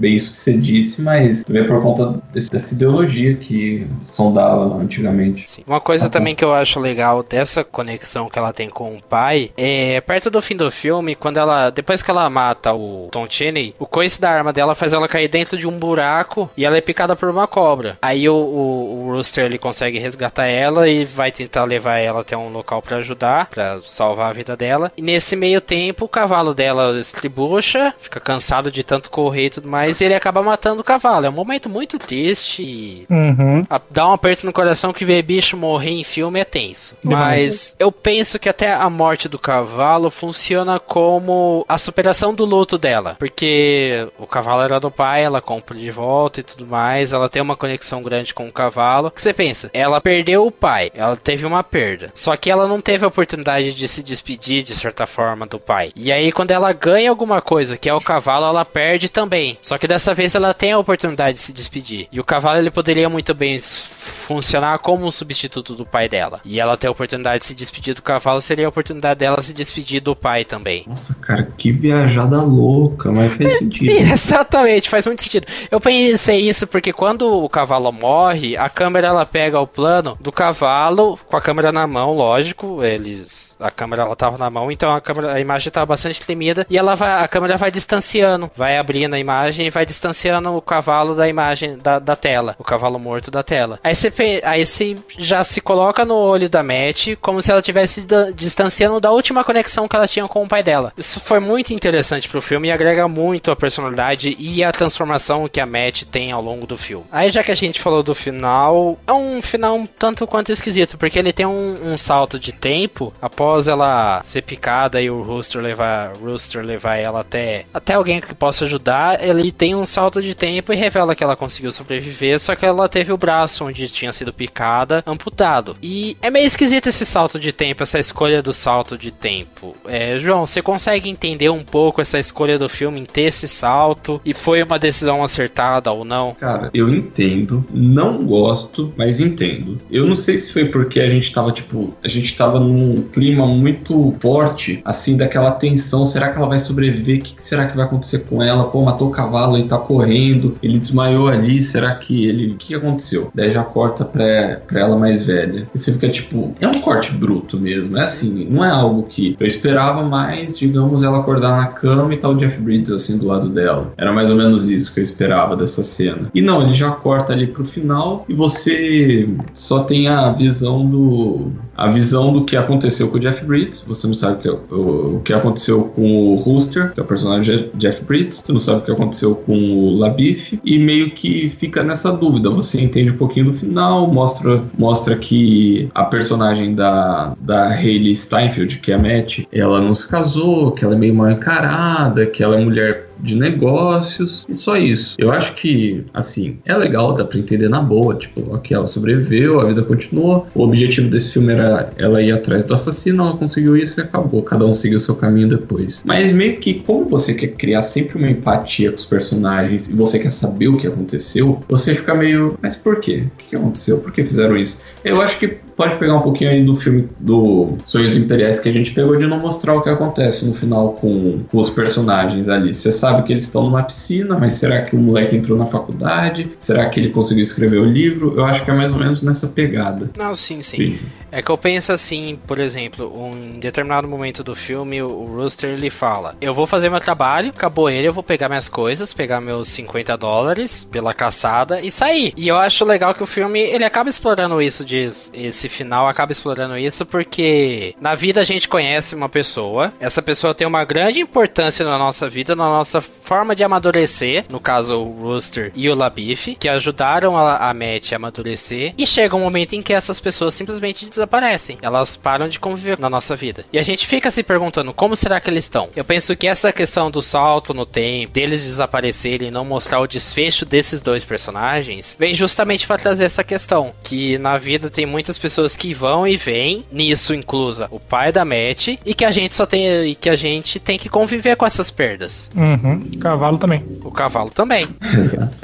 bem isso que você disse, mas também por conta desse, dessa ideologia que sondava antigamente. Sim. Uma coisa ah, também que eu acho legal dessa conexão que ela tem com o pai é perto do fim do filme, quando ela. Depois que ela mata o Tom Cheney, o coice da arma dela faz ela cair dentro de um buraco e ela é picada por uma cobra. Aí o, o, o Rooster ele consegue resgatar ela e vai tentar levar ela até um local para ajudar, para salvar a vida dela. E nesse meio tempo, o cavalo dela estribucha, fica cansado de tanto correr e tudo mais mas ele acaba matando o cavalo. É um momento muito triste. Uhum. Dá um aperto no coração que ver bicho morrer em filme é tenso. Mas eu penso que até a morte do cavalo funciona como a superação do luto dela. Porque o cavalo era do pai, ela compra de volta e tudo mais. Ela tem uma conexão grande com o cavalo. O que você pensa? Ela perdeu o pai, ela teve uma perda. Só que ela não teve a oportunidade de se despedir de certa forma do pai. E aí, quando ela ganha alguma coisa, que é o cavalo, ela perde também. Só que dessa vez ela tem a oportunidade de se despedir. E o cavalo ele poderia muito bem funcionar como um substituto do pai dela. E ela ter a oportunidade de se despedir do cavalo seria a oportunidade dela se despedir do pai também. Nossa, cara, que viajada louca, mas faz sentido. Exatamente, faz muito sentido. Eu pensei isso porque quando o cavalo morre, a câmera ela pega o plano do cavalo com a câmera na mão, lógico, eles a câmera ela tava na mão, então a câmera a imagem estava bastante tremida e ela vai a câmera vai distanciando, vai abrindo a imagem vai distanciando o cavalo da imagem da, da tela, o cavalo morto da tela. Aí você, aí você já se coloca no olho da Matt como se ela tivesse distanciando da última conexão que ela tinha com o pai dela. Isso foi muito interessante pro filme e agrega muito a personalidade e a transformação que a Matt tem ao longo do filme. Aí já que a gente falou do final, é um final um tanto quanto esquisito, porque ele tem um, um salto de tempo após ela ser picada e o Rooster levar, Rooster levar ela até, até alguém que possa ajudar, ele tem um salto de tempo e revela que ela conseguiu sobreviver, só que ela teve o braço onde tinha sido picada amputado. E é meio esquisito esse salto de tempo, essa escolha do salto de tempo. É, João, você consegue entender um pouco essa escolha do filme em ter esse salto? E foi uma decisão acertada ou não? Cara, eu entendo, não gosto, mas entendo. Eu não sei se foi porque a gente tava, tipo, a gente tava num clima muito forte, assim, daquela tensão. Será que ela vai sobreviver? O que será que vai acontecer com ela? Pô, matou o cavalo ele tá correndo, ele desmaiou ali, será que ele. O que aconteceu? Daí já corta pra, pra ela mais velha. E você fica tipo, é um corte bruto mesmo. É assim, não é algo que eu esperava mais, digamos, ela acordar na cama e tal tá o Jeff Bridges assim do lado dela. Era mais ou menos isso que eu esperava dessa cena. E não, ele já corta ali pro final e você só tem a visão do a visão do que aconteceu com o Jeff Bridges. Você não sabe o que, que aconteceu com o Rooster, que é o personagem Jeff Bridges. Você não sabe o que aconteceu com o Labif. E meio que fica nessa dúvida. Você entende um pouquinho do final, mostra, mostra que a personagem da, da Hayley Steinfeld, que é a Matt, ela não se casou, que ela é meio mal encarada, que ela é mulher de negócios e só isso. Eu acho que, assim, é legal, dá pra entender na boa, tipo, ok, ela sobreviveu, a vida continuou, o objetivo desse filme era ela ir atrás do assassino, ela conseguiu isso e acabou, cada um seguiu seu caminho depois. Mas meio que, como você quer criar sempre uma empatia com os personagens e você quer saber o que aconteceu, você fica meio, mas por quê? O que aconteceu? Por que fizeram isso? Eu acho que pode pegar um pouquinho aí do filme do Sonhos Imperiais que a gente pegou de não mostrar o que acontece no final com, com os personagens ali. Você sabe que eles estão numa piscina, mas será que o moleque entrou na faculdade? Será que ele conseguiu escrever o livro? Eu acho que é mais ou menos nessa pegada. Não, sim, sim. sim. É que eu penso assim, por exemplo, um, em determinado momento do filme, o Rooster ele fala: Eu vou fazer meu trabalho, acabou ele, eu vou pegar minhas coisas, pegar meus 50 dólares pela caçada e sair. E eu acho legal que o filme ele acaba explorando isso, diz, esse final acaba explorando isso, porque na vida a gente conhece uma pessoa, essa pessoa tem uma grande importância na nossa vida, na nossa forma de amadurecer, no caso o Rooster e o Labif, que ajudaram a, a Matt a amadurecer, e chega um momento em que essas pessoas simplesmente desaparecem. Elas param de conviver na nossa vida. E a gente fica se perguntando como será que eles estão. Eu penso que essa questão do salto no tempo, deles desaparecerem e não mostrar o desfecho desses dois personagens, vem justamente para trazer essa questão. Que na vida tem muitas pessoas que vão e vêm, nisso inclusa o pai da Matt, e que a gente só tem. e que a gente tem que conviver com essas perdas. Uhum. O cavalo também. O cavalo também.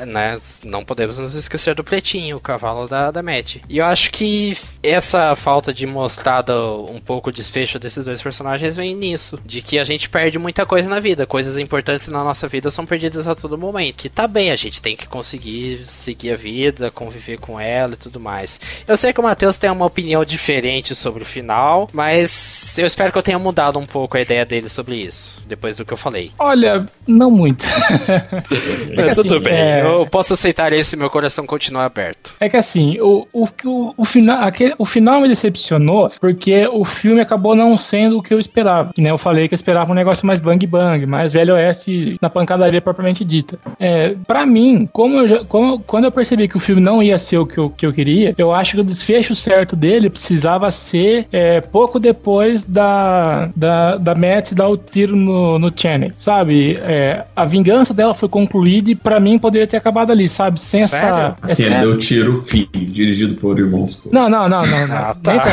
né? Não podemos nos esquecer do pretinho, o cavalo da, da Matt. E eu acho que essa falta de mostrar um pouco o desfecho desses dois personagens vem nisso. De que a gente perde muita coisa na vida. Coisas importantes na nossa vida são perdidas a todo momento. Que tá bem, a gente tem que conseguir seguir a vida, conviver com ela e tudo mais. Eu sei que o Matheus tem uma opinião diferente sobre o final, mas eu espero que eu tenha mudado um pouco a ideia dele sobre isso, depois do que eu falei. Olha, não muito. é, tudo assim, bem, é... eu posso aceitar esse meu coração continua aberto. É que assim, o, o, o, o final, aquele, o final me decepcionou porque o filme acabou não sendo o que eu esperava. Que nem eu falei que eu esperava um negócio mais bang bang, mais velho oeste na pancadaria propriamente dita. É, para mim, como, eu já, como quando eu percebi que o filme não ia ser o que eu, que eu queria, eu acho que o desfecho certo dele precisava ser é, pouco depois da, da, da Matt dar o tiro no, no Channing, sabe? É, a vingança dela foi concluída e pra mim poderia ter acabado ali, sabe? Sem Sério? essa. Assim, ele deu tiro fim, dirigido por irmãos. Não, não, não, não. não. Ah, tá.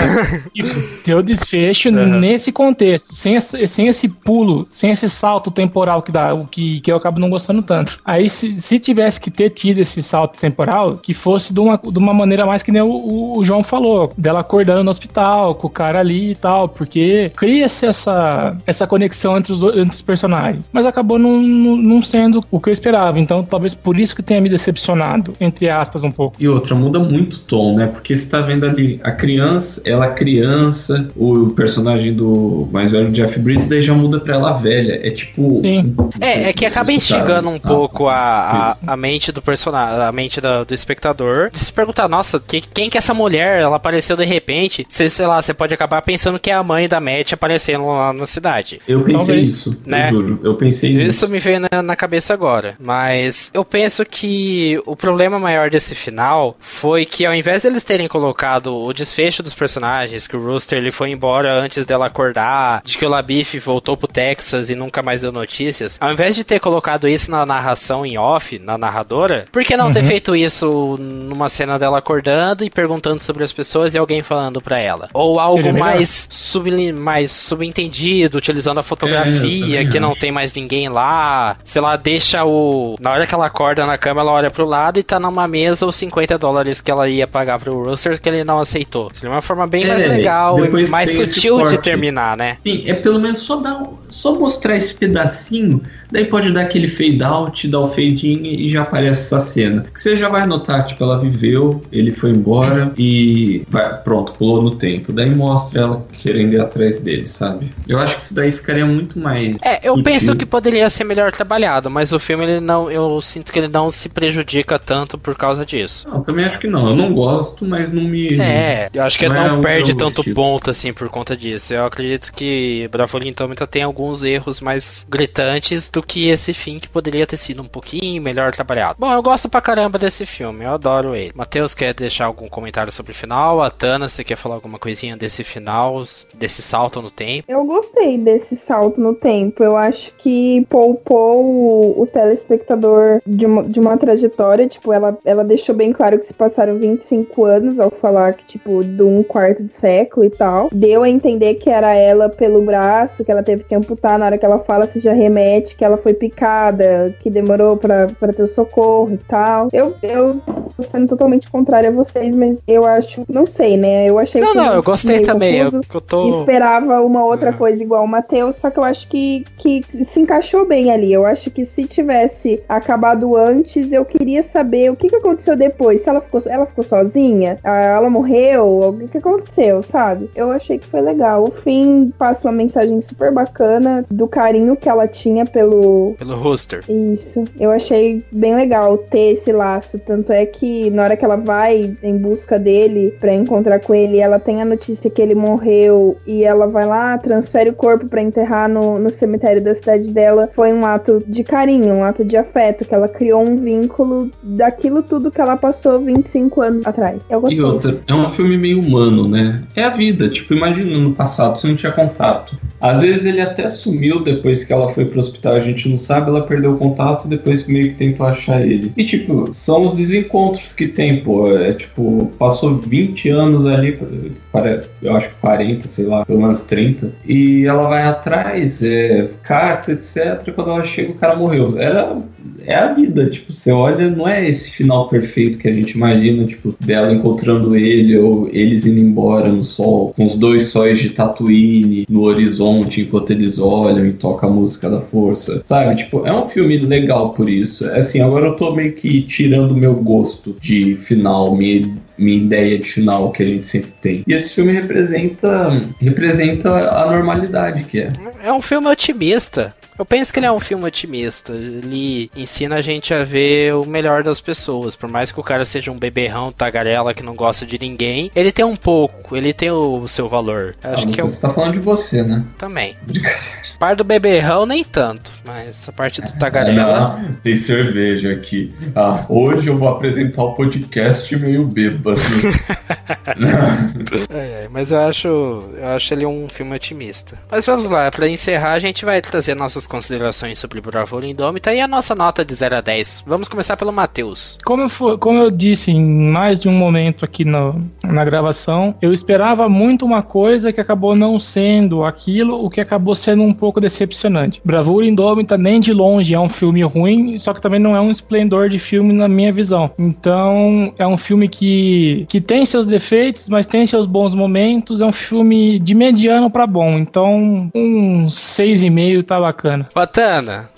Deu desfecho uhum. nesse contexto, sem esse, sem esse pulo, sem esse salto temporal que dá, o que, que eu acabo não gostando tanto. Aí, se, se tivesse que ter tido esse salto temporal, que fosse de uma, de uma maneira mais que nem o, o João falou, dela acordando no hospital, com o cara ali e tal, porque cria-se essa, essa conexão entre os, entre os personagens. Mas acabou não, não, não sendo o que eu esperava. Então, talvez por isso que tenha me decepcionado, entre aspas, um pouco. E outra, muda muito o tom, né? Porque você tá vendo ali a criança, ela criança, o personagem do mais velho Jeff Bridges, daí já muda pra ela velha. É tipo. Sim. É, é que acaba instigando um pouco a, a, a, mente do personagem, a mente do, do espectador, de se perguntar, nossa, que, quem que é essa mulher? Ela apareceu de repente. Você, sei lá, você pode acabar pensando que é a mãe da Matt aparecendo lá na cidade. Eu pensei Talvez, isso, né? eu juro. Eu pensei isso. Isso me veio na, na cabeça agora. Mas eu penso que o problema maior desse final foi que ao invés de eles terem colocado o desfecho dos personagens, que o Rooster ele foi embora antes dela acordar, de que o Labif voltou pro Texas e nunca mais deu notícias, ao invés de ter colocado isso na narração em off, na narradora, por que não uhum. ter feito isso numa cena dela acordando e perguntando sobre as pessoas e alguém falando para ela? Ou algo mais, sub, mais subentendido, utilizando a fotografia, é, que não tem mais ninguém lá, sei lá, deixa o. Na hora que ela acorda na cama, ela olha pro lado e tá numa mesa os 50 dólares que ela ia pagar pro Rooster que ele não aceitou. Seria uma forma bem é, mais legal e mais sutil de terminar, né? Sim, é pelo menos só dar só mostrar esse pedacinho Daí pode dar aquele fade out, dar o fade in e já aparece essa cena. Que você já vai notar, tipo, ela viveu, ele foi embora e vai, pronto, pulou no tempo. Daí mostra ela querendo ir atrás dele, sabe? Eu acho que isso daí ficaria muito mais. É, eu sutil. penso que poderia ser melhor trabalhado, mas o filme ele não, eu sinto que ele não se prejudica tanto por causa disso. Não, também acho que não. Eu não gosto, mas não me. É, eu acho que não, não é perde tanto estilo. ponto assim por conta disso. Eu acredito que Bravo Lintômita tem alguns erros mais gritantes do que esse fim que poderia ter sido um pouquinho melhor trabalhado. Bom, eu gosto pra caramba desse filme, eu adoro ele. Matheus quer deixar algum comentário sobre o final? A Tana, você quer falar alguma coisinha desse final, desse salto no tempo? Eu gostei desse salto no tempo. Eu acho que poupou o, o telespectador de uma, de uma trajetória. Tipo, ela, ela deixou bem claro que se passaram 25 anos ao falar que, tipo, de um quarto de século e tal. Deu a entender que era ela pelo braço, que ela teve que amputar na hora que ela fala, se já remete que ela foi picada, que demorou pra ter o socorro e tal. Eu, eu tô sendo totalmente contrária a vocês, mas eu acho, não sei, né? Eu achei Não, não, eu gostei também. Eu, eu tô... Esperava uma outra é. coisa igual o Matheus, só que eu acho que, que se encaixou bem ali. Eu acho que se tivesse acabado antes, eu queria saber o que, que aconteceu depois. Se ela ficou, ela ficou sozinha, ah, ela morreu, o que, aconteceu, sabe? Eu achei que foi legal. O fim passa uma mensagem super bacana do carinho que ela tinha pelo. Pelo roster. Isso. Eu achei bem legal ter esse laço. Tanto é que na hora que ela vai em busca dele para encontrar com ele, ela tem a notícia que ele morreu e ela vai lá, transfere o corpo para enterrar no, no cemitério da cidade dela. Foi um ato de carinho, um ato de afeto, que ela criou um vínculo daquilo tudo que ela passou 25 anos atrás. Gostei. E outra, é um filme meio humano, né? É a vida. Tipo, imagina no passado, você não tinha contato. Às vezes ele até sumiu depois que ela foi pro hospital, a gente não sabe, ela perdeu o contato depois meio que tentou achar ele. E tipo, são os desencontros que tem, pô. É tipo, passou 20 anos ali, eu acho que 40, sei lá, pelo menos 30. E ela vai atrás, é, carta, etc. Quando ela chega, o cara morreu. Era é a vida, tipo, você olha, não é esse final perfeito que a gente imagina, tipo, dela encontrando ele ou eles indo embora no sol, com os dois sóis de Tatooine no horizonte enquanto eles olham e toca a música da força, sabe? Tipo, é um filme legal por isso. Assim, agora eu tô meio que tirando o meu gosto de final, minha minha ideia de final que a gente sempre tem. E esse filme representa representa a normalidade que é. É um filme otimista. Eu penso que ele é um filme otimista. Ele ensina a gente a ver o melhor das pessoas. Por mais que o cara seja um beberrão, tagarela que não gosta de ninguém, ele tem um pouco, ele tem o seu valor. Acho ah, que é Você tá falando de você, né? Também. Parte do beberrão, nem tanto. Mas a parte do tagarela. Não, tem cerveja aqui. Ah, hoje eu vou apresentar o podcast meio bêbado. é, mas eu acho, eu acho ele um filme otimista. Mas vamos lá, para encerrar, a gente vai trazer nossas considerações sobre Bravura Indômita e a nossa nota de 0 a 10. Vamos começar pelo Matheus. Como, como eu disse em mais de um momento aqui no, na gravação, eu esperava muito uma coisa que acabou não sendo aquilo, o que acabou sendo um pouco decepcionante. Bravura Indômita nem de longe é um filme ruim, só que também não é um esplendor de filme na minha visão. Então, é um filme que, que tem seus defeitos, mas tem seus bons momentos. É um filme de mediano para bom. Então, um 6,5 tá bacana. Batana,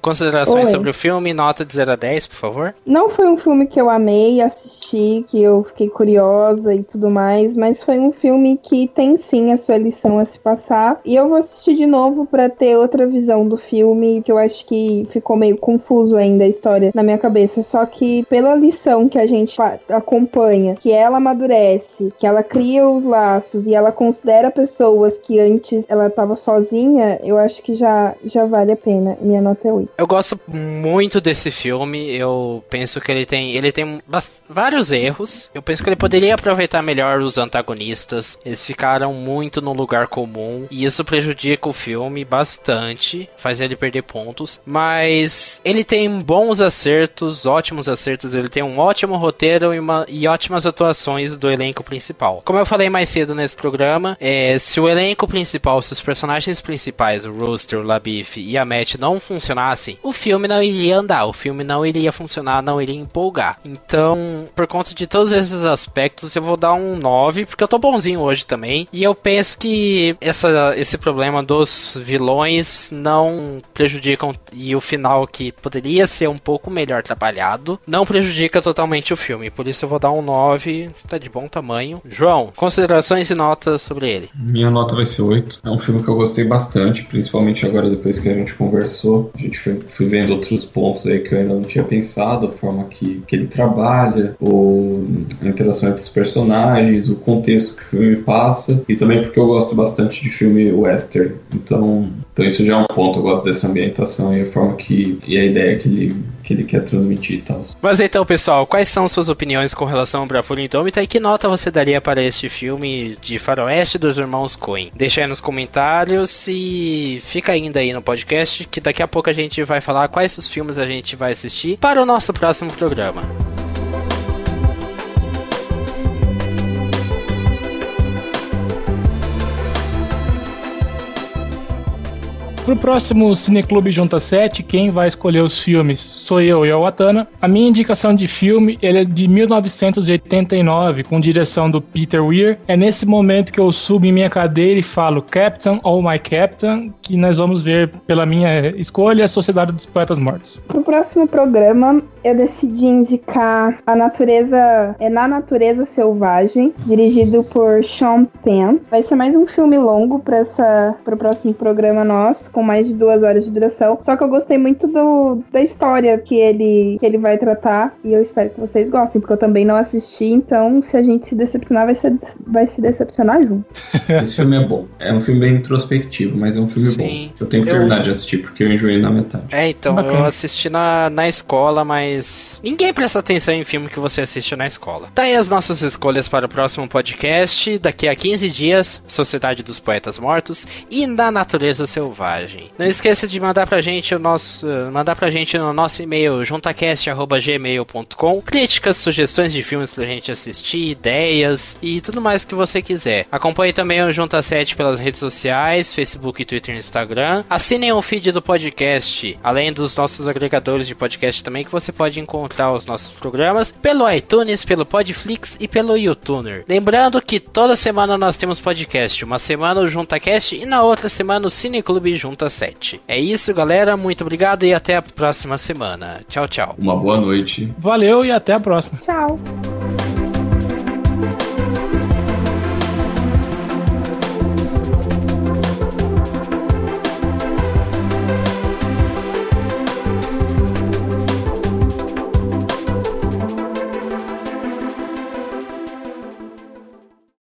considerações Oi. sobre o filme, nota de 0 a 10, por favor? Não foi um filme que eu amei assistir, que eu fiquei curiosa e tudo mais, mas foi um filme que tem sim a sua lição a se passar. E eu vou assistir de novo para ter outra visão do filme, que eu acho que ficou meio confuso ainda a história na minha cabeça. Só que pela lição que a gente acompanha, que ela amadurece, que ela cria os laços e ela considera pessoas que antes ela estava sozinha, eu acho que já, já vale a pena. Minha nota é 8. Eu gosto muito desse filme. Eu penso que ele tem, ele tem vários erros. Eu penso que ele poderia aproveitar melhor os antagonistas. Eles ficaram muito no lugar comum e isso prejudica o filme bastante, faz ele perder pontos, mas ele tem bons acertos, ótimos acertos, ele tem um ótimo roteiro e, uma, e ótimas atuações do elenco principal. Como eu falei mais cedo nesse programa, é, se o elenco principal, se os personagens principais, o Rooster, o Labif e a Matt não funcionassem, o filme não iria andar, o filme não iria funcionar, não iria empolgar. Então, por conta de todos esses aspectos, eu vou dar um 9, porque eu tô bonzinho hoje também, e eu penso que essa, esse problema dos vilões não prejudicam e o final que poderia ser um pouco melhor trabalhado não prejudica totalmente o filme. Por isso eu vou dar um 9, tá de bom tamanho. João, considerações e notas sobre ele? Minha nota vai ser 8. É um filme que eu gostei bastante, principalmente agora depois que a gente conversou. A gente foi, foi vendo outros pontos aí que eu ainda não tinha pensado, a forma que, que ele trabalha, o, a interação entre os personagens, o contexto que o filme passa, e também porque eu gosto bastante de filme western. Então, então isso já é um ponto, eu gosto dessa ambientação e a forma que. e a ideia que ele, que ele quer transmitir e tal. Mas então, pessoal, quais são suas opiniões com relação ao Bravura Indômita e que nota você daria para este filme de faroeste dos irmãos Coen? Deixa aí nos comentários e fica ainda aí no podcast que daqui a pouco a gente vai falar quais os filmes a gente vai assistir para o nosso próximo programa. Pro próximo Cineclube Junta 7, quem vai escolher os filmes sou eu e a Watana. A minha indicação de filme é de 1989, com direção do Peter Weir. É nesse momento que eu subo em minha cadeira e falo Captain, oh my Captain, que nós vamos ver pela minha escolha a Sociedade dos Poetas Mortos. Pro próximo programa, eu decidi indicar A Natureza é Na Natureza Selvagem, dirigido por Sean Penn. Vai ser mais um filme longo para essa pro próximo programa nosso, com mais de duas horas de duração. Só que eu gostei muito do, da história que ele, que ele vai tratar e eu espero que vocês gostem, porque eu também não assisti, então se a gente se decepcionar, vai, ser, vai se decepcionar junto. Esse filme é bom. É um filme bem introspectivo, mas é um filme Sim. bom. Eu tenho que terminar eu... de assistir, porque eu enjoei na metade. É, então, Bacana. eu assisti na, na escola, mas ninguém presta atenção em filme que você assiste na escola. Tá aí as nossas escolhas para o próximo podcast. Daqui a 15 dias, Sociedade dos Poetas Mortos e Na Natureza Selvagem. Não esqueça de mandar pra gente o nosso. Uh, mandar pra gente no nosso e-mail juntacast.gmail.com críticas, sugestões de filmes pra gente assistir, ideias e tudo mais que você quiser. Acompanhe também o Junta 7 pelas redes sociais, Facebook, Twitter e Instagram. Assinem o feed do podcast, além dos nossos agregadores de podcast também, que você pode encontrar os nossos programas pelo iTunes, pelo Podflix e pelo YouTuner. Lembrando que toda semana nós temos podcast, uma semana o JuntaCast e na outra semana o Cineclube Junta 7. É isso, galera. Muito obrigado e até a próxima semana. Tchau, tchau. Uma boa noite. Valeu e até a próxima. Tchau.